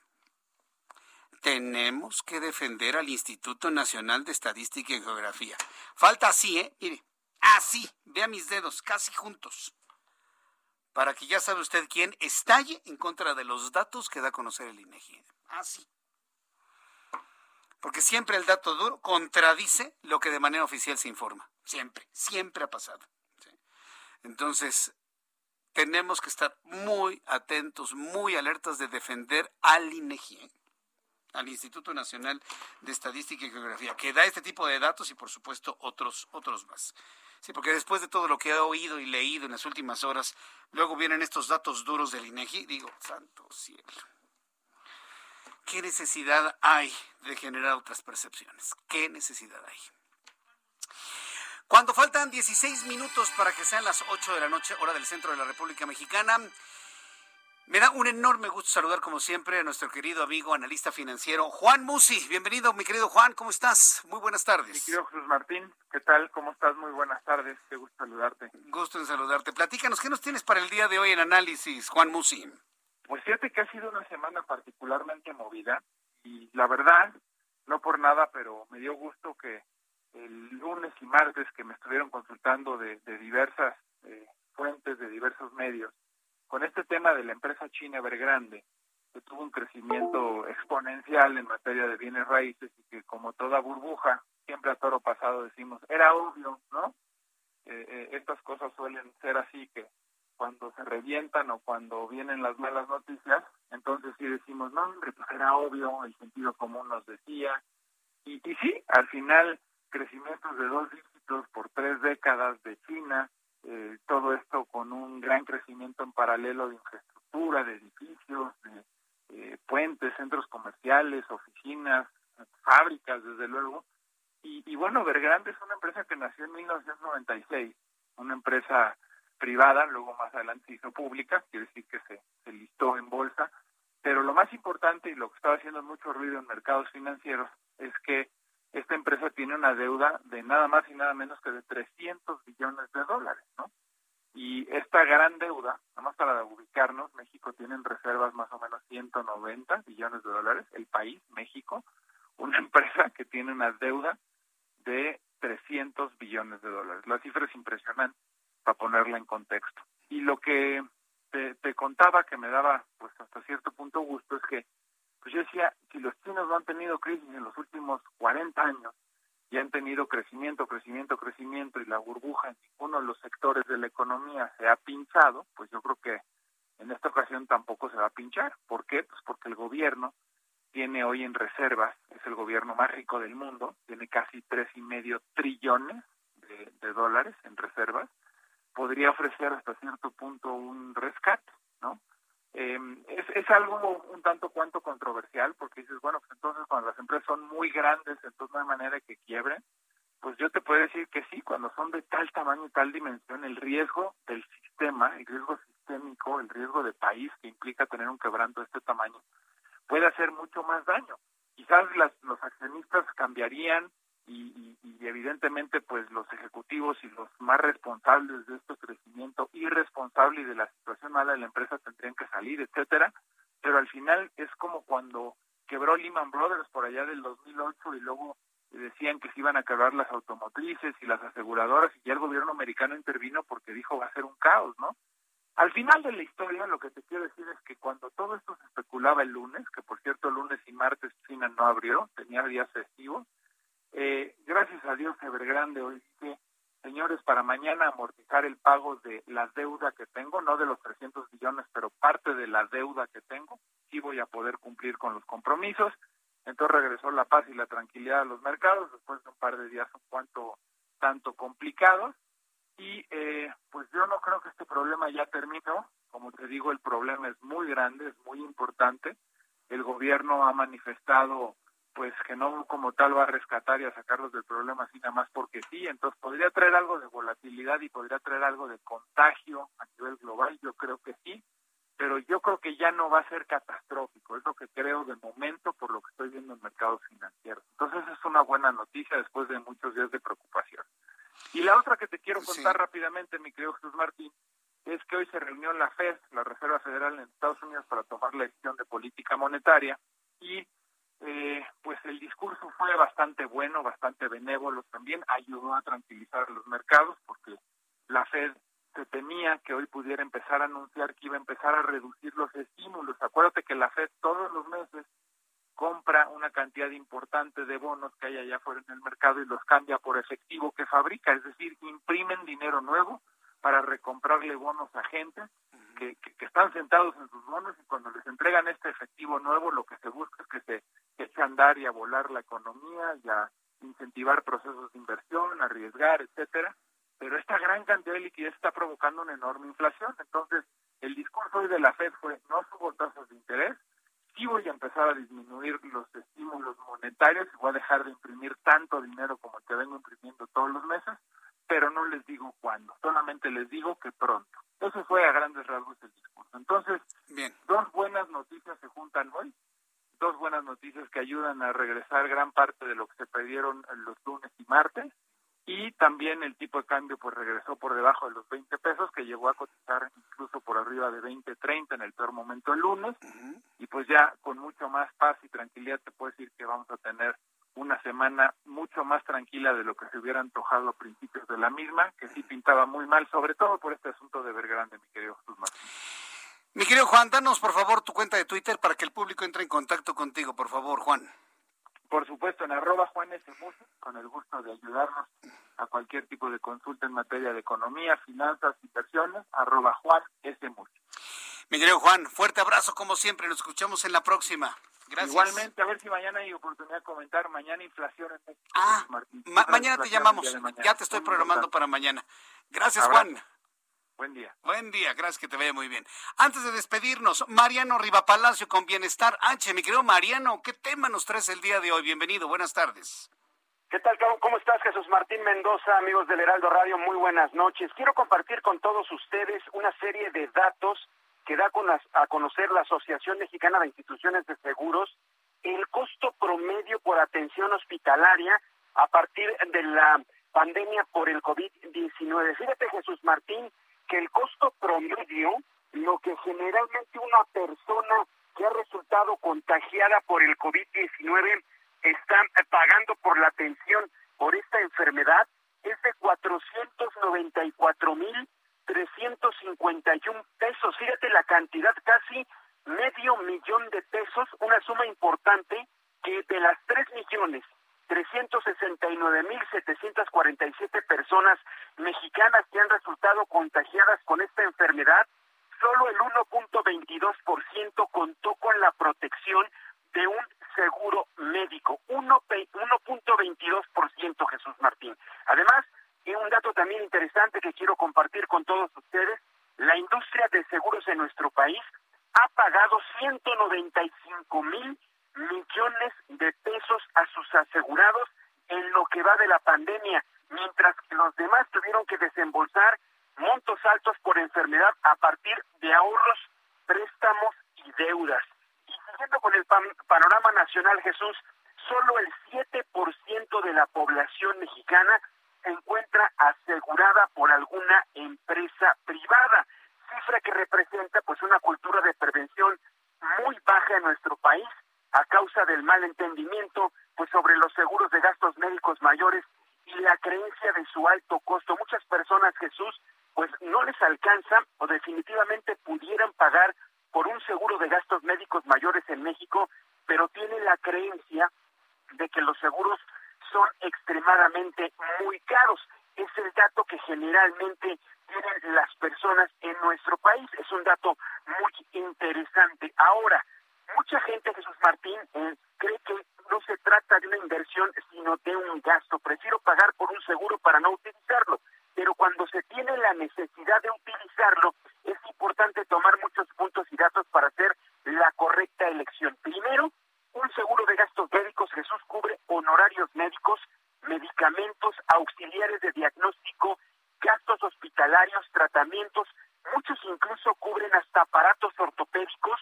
A: tenemos que defender al Instituto Nacional de Estadística y Geografía. Falta así, ¿eh? Mire, así, vea mis dedos, casi juntos. Para que ya sabe usted quién estalle en contra de los datos que da a conocer el INEGI. Así. Porque siempre el dato duro contradice lo que de manera oficial se informa. Siempre, siempre ha pasado. Entonces, tenemos que estar muy atentos, muy alertas de defender al INEGI al Instituto Nacional de Estadística y Geografía, que da este tipo de datos y por supuesto otros, otros más. Sí, porque después de todo lo que he oído y leído en las últimas horas, luego vienen estos datos duros del INEGI, digo, santo cielo. ¿Qué necesidad hay de generar otras percepciones? ¿Qué necesidad hay? Cuando faltan 16 minutos para que sean las 8 de la noche, hora del centro de la República Mexicana, me da un enorme gusto saludar, como siempre, a nuestro querido amigo analista financiero Juan Musi. Bienvenido, mi querido Juan, ¿cómo estás? Muy buenas tardes.
U: Mi querido Jesús Martín, ¿qué tal? ¿Cómo estás? Muy buenas tardes, qué gusto saludarte.
A: Gusto en saludarte. Platícanos, ¿qué nos tienes para el día de hoy en análisis, Juan Musi?
U: Pues fíjate que ha sido una semana particularmente movida y la verdad, no por nada, pero me dio gusto que el lunes y martes que me estuvieron consultando de, diversas eh, fuentes, de diversos medios, con este tema de la empresa china Evergrande, que tuvo un crecimiento exponencial en materia de bienes raíces y que como toda burbuja, siempre a toro pasado decimos, era obvio, ¿no? Eh, eh, estas cosas suelen ser así que cuando se revientan o cuando vienen las malas noticias, entonces sí decimos, no, hombre, pues era obvio, el sentido común nos decía. Y, y sí, al final, crecimientos de dos dígitos por tres décadas de China, eh, todo esto con un gran crecimiento en paralelo de infraestructura, de edificios, de eh, puentes, centros comerciales, oficinas, fábricas, desde luego. Y, bueno, Vergrande es una empresa que nació en 1996, una empresa privada, luego más adelante hizo pública, quiere decir que se listó en bolsa, pero lo más importante y lo que estaba haciendo mucho ruido en mercados financieros es que esta empresa tiene una deuda de nada más y nada menos que de 300 billones de dólares, ¿no? Y esta gran deuda, nada más para ubicarnos, México tiene en reservas más o menos 190 billones de dólares, el país, México, una empresa que tiene una deuda de 300 billones de dólares. La cifra es impresionante para ponerla en contexto. Y lo que te, te, contaba que me daba pues hasta cierto punto gusto es que pues yo decía, si los chinos no han tenido crisis en los últimos 40 años y han tenido crecimiento, crecimiento, crecimiento y la burbuja en ninguno de los sectores de la economía se ha pinchado, pues yo creo que en esta ocasión tampoco se va a pinchar. ¿Por qué? Pues porque el gobierno tiene hoy en reservas, es el gobierno más rico del mundo, tiene casi tres y medio trillones de, de dólares en reservas, podría ofrecer hasta cierto punto un rescate, ¿no? Eh, es, es algo un tanto cuanto controversial porque dices, bueno, pues entonces cuando las empresas son muy grandes, entonces no hay manera de que quiebren. Pues yo te puedo decir que sí, cuando son de tal tamaño y tal dimensión, el riesgo del sistema, el riesgo sistémico, el riesgo de país que implica tener un quebranto de este tamaño, puede hacer mucho más daño. Quizás las, los accionistas cambiarían, y, evidentemente pues los ejecutivos y los más responsables de este crecimiento irresponsable y de la situación mala de la empresa tendrían que salir, etcétera, pero al final es como cuando quebró Lehman Brothers por allá del 2008 y luego decían que se iban a quebrar las automotrices y las aseguradoras y ya el gobierno americano intervino porque dijo va a ser un caos, ¿no? Al final de la historia lo que te quiero decir es que cuando todo esto se especulaba el lunes, que por cierto lunes y martes China no abrió, tenía días festivos, eh, gracias a Dios, Evergrande hoy dice, señores, para mañana amortizar el pago de la deuda que tengo, no de los 300 billones, pero parte de la deuda que tengo, sí voy a poder cumplir con los compromisos. Entonces regresó la paz y la tranquilidad a los mercados después de un par de días un cuanto tanto complicados. Y eh, pues yo no creo que este problema ya terminó. Como te digo, el problema es muy grande, es muy importante. El gobierno ha manifestado pues que no como tal va a rescatar y a sacarlos del problema así nada más porque sí, entonces podría traer algo de volatilidad y podría traer algo de contagio a nivel global, yo creo que sí, pero yo creo que ya no va a ser catastrófico, es lo que creo de momento por lo que estoy viendo en mercados financieros. Entonces es una buena noticia después de muchos días de preocupación. Y la otra que te quiero contar sí. rápidamente, mi querido Jesús Martín, es que hoy se reunió la FED, la Reserva Federal en Estados Unidos, para tomar la decisión de política monetaria y eh, pues el discurso fue bastante bueno, bastante benévolo también, ayudó a tranquilizar los mercados porque la Fed se temía que hoy pudiera empezar a anunciar que iba a empezar a reducir los estímulos. Acuérdate que la Fed todos los meses compra una cantidad importante de bonos que hay allá afuera en el mercado y los cambia por efectivo que fabrica, es decir, imprimen dinero nuevo para recomprarle bonos a gente que, que, que, están sentados en sus bonos y cuando les entregan este efectivo nuevo lo que se busca es que se eche a andar y a volar la economía y a incentivar procesos de inversión, arriesgar, etcétera. Pero esta gran cantidad de liquidez está provocando una enorme inflación. Entonces, el discurso hoy de la Fed fue no subo tasas de interés, sí voy a empezar a disminuir los estímulos monetarios y voy a dejar de imprimir tanto dinero como que vengo imprimiendo todos los meses, pero no les digo cuándo, solamente les digo que pronto. Eso fue a grandes rasgos el discurso. Entonces,
A: Bien.
U: dos buenas noticias se juntan hoy, dos buenas noticias que ayudan a regresar gran parte de lo que se perdieron los lunes y martes, y también el tipo de cambio pues regresó por debajo de los 20 pesos, que llegó a cotizar incluso por arriba de 20, 30 en el peor momento el lunes, uh -huh. y pues ya con mucho más paz y tranquilidad te puedo decir que vamos a tener una semana mucho más tranquila de lo que se hubiera antojado a principios de la misma, que sí pintaba muy mal, sobre todo por este asunto de Vergrande, mi querido Jesús Martín.
A: Mi querido Juan, danos por favor tu cuenta de Twitter para que el público entre en contacto contigo, por favor, Juan.
U: Por supuesto, en arroba Juan S. Musa, con el gusto de ayudarnos a cualquier tipo de consulta en materia de economía, finanzas, inversiones, arroba Juan S. Musa.
A: Mi querido Juan, fuerte abrazo como siempre, nos escuchamos en la próxima. Gracias.
U: Igualmente, a ver si mañana hay oportunidad de comentar. Mañana inflación en México.
A: Ah, mañana te llamamos. Ya te estoy programando para mañana. Gracias, Juan.
U: Buen día.
A: Buen día, gracias que te vea muy bien. Antes de despedirnos, Mariano Rivapalacio con Bienestar H. Mi querido Mariano, ¿qué tema nos traes el día de hoy? Bienvenido, buenas tardes.
V: ¿Qué tal, ¿Cómo estás, Jesús Martín Mendoza, amigos del Heraldo Radio? Muy buenas noches. Quiero compartir con todos ustedes una serie de datos que da a conocer la Asociación Mexicana de Instituciones de Seguros el costo promedio por atención hospitalaria a partir de la pandemia por el COVID-19. Fíjate, Jesús Martín, que el costo promedio, lo que generalmente una persona que ha resultado contagiada por el COVID-19 está pagando por la atención por esta enfermedad, es de 494 mil 351 pesos. Fíjate la cantidad, casi medio millón de pesos, una suma importante que de las 3 millones 369.747 personas mexicanas que han resultado contagiadas con esta enfermedad, solo el 1.22% contó con la protección de un seguro médico. 1.22% Jesús Martín. Además, y un dato también interesante que quiero compartir con todos ustedes, la industria de seguros en nuestro país ha pagado 195 mil millones de pesos a sus asegurados en lo que va de la pandemia, mientras que los demás tuvieron que desembolsar montos altos por enfermedad a partir de ahorros, préstamos y deudas. Y siguiendo con el panorama nacional, Jesús, solo el 7% de la población mexicana se encuentra asegurada por alguna empresa privada, cifra que representa pues una cultura de prevención muy baja en nuestro país a causa del mal entendimiento pues sobre los seguros de gastos médicos mayores y la creencia de su alto costo. Muchas personas, Jesús, pues no les alcanza o definitivamente pudieran pagar por un seguro de gastos médicos mayores en México, pero tienen la creencia de que los seguros son extremadamente muy caros. Es el dato que generalmente tienen las personas en nuestro país. Es un dato muy interesante. Ahora, mucha gente, Jesús Martín, eh, cree que no se trata de una inversión, sino de un gasto. Prefiero pagar por un seguro para no utilizarlo. Pero cuando se tiene la necesidad de utilizarlo, es importante tomar muchos puntos y datos para hacer la correcta elección. Primero, un seguro de gastos médicos, Jesús, cubre honorarios médicos, medicamentos, auxiliares de diagnóstico, gastos hospitalarios, tratamientos, muchos incluso cubren hasta aparatos ortopédicos,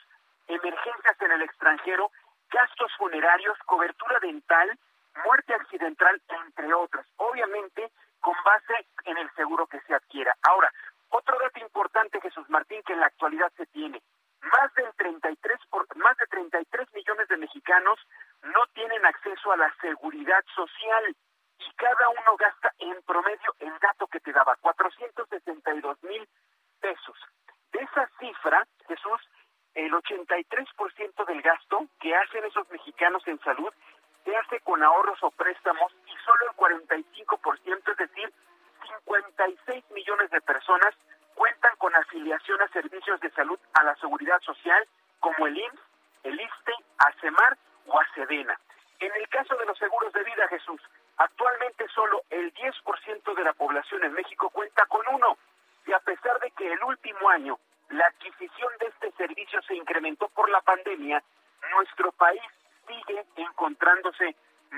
V: emergencias en el extranjero, gastos funerarios, cobertura dental, muerte accidental, entre otros. Obviamente, con base en el seguro que se adquiera. Ahora, otro dato importante, Jesús Martín, que en la actualidad se tiene. Más del 33 por, más de 33 millones de mexicanos no tienen acceso a la seguridad social y cada uno gasta en promedio el dato que te daba, 462 mil pesos. De esa cifra, Jesús, el 83% del gasto que hacen esos mexicanos en salud se hace con ahorros o préstamos y solo el 45%, es decir, 56 millones de personas cuentan con afiliación a servicios de salud a la seguridad social como el IMSS, el ISTE, ACEMAR o ACEDENA. En el caso de los seguros de vida, Jesús, actualmente solo el 10% de la población en México cuenta con uno y a pesar de que el último año la adquisición de este servicio se incrementó por la pandemia, nuestro país sigue encontrándose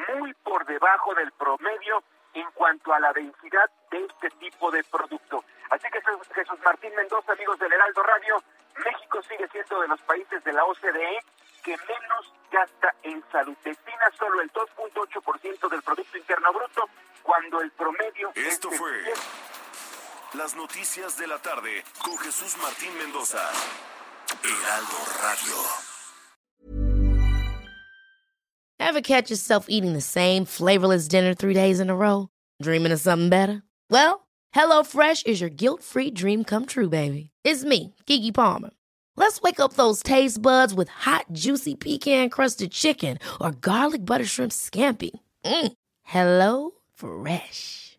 V: muy por debajo del promedio en cuanto a la densidad de este tipo de producto. Así que Jesús Martín Mendoza, amigos del Heraldo Radio, México sigue siendo de los países de la OCDE que menos gasta en salud. Destina solo el 2.8% del Producto Interno Bruto, cuando el promedio...
J: Esto fue las noticias de la tarde con Jesús Martín Mendoza. Heraldo Radio.
W: Ever catch yourself eating the same flavorless dinner three days in a row? Dreaming of something better? Well, HelloFresh is your guilt-free dream come true, baby. It's me, Kiki Palmer. Let's wake up those taste buds with hot, juicy pecan crusted chicken or garlic butter shrimp scampi. Mm. Hello Fresh.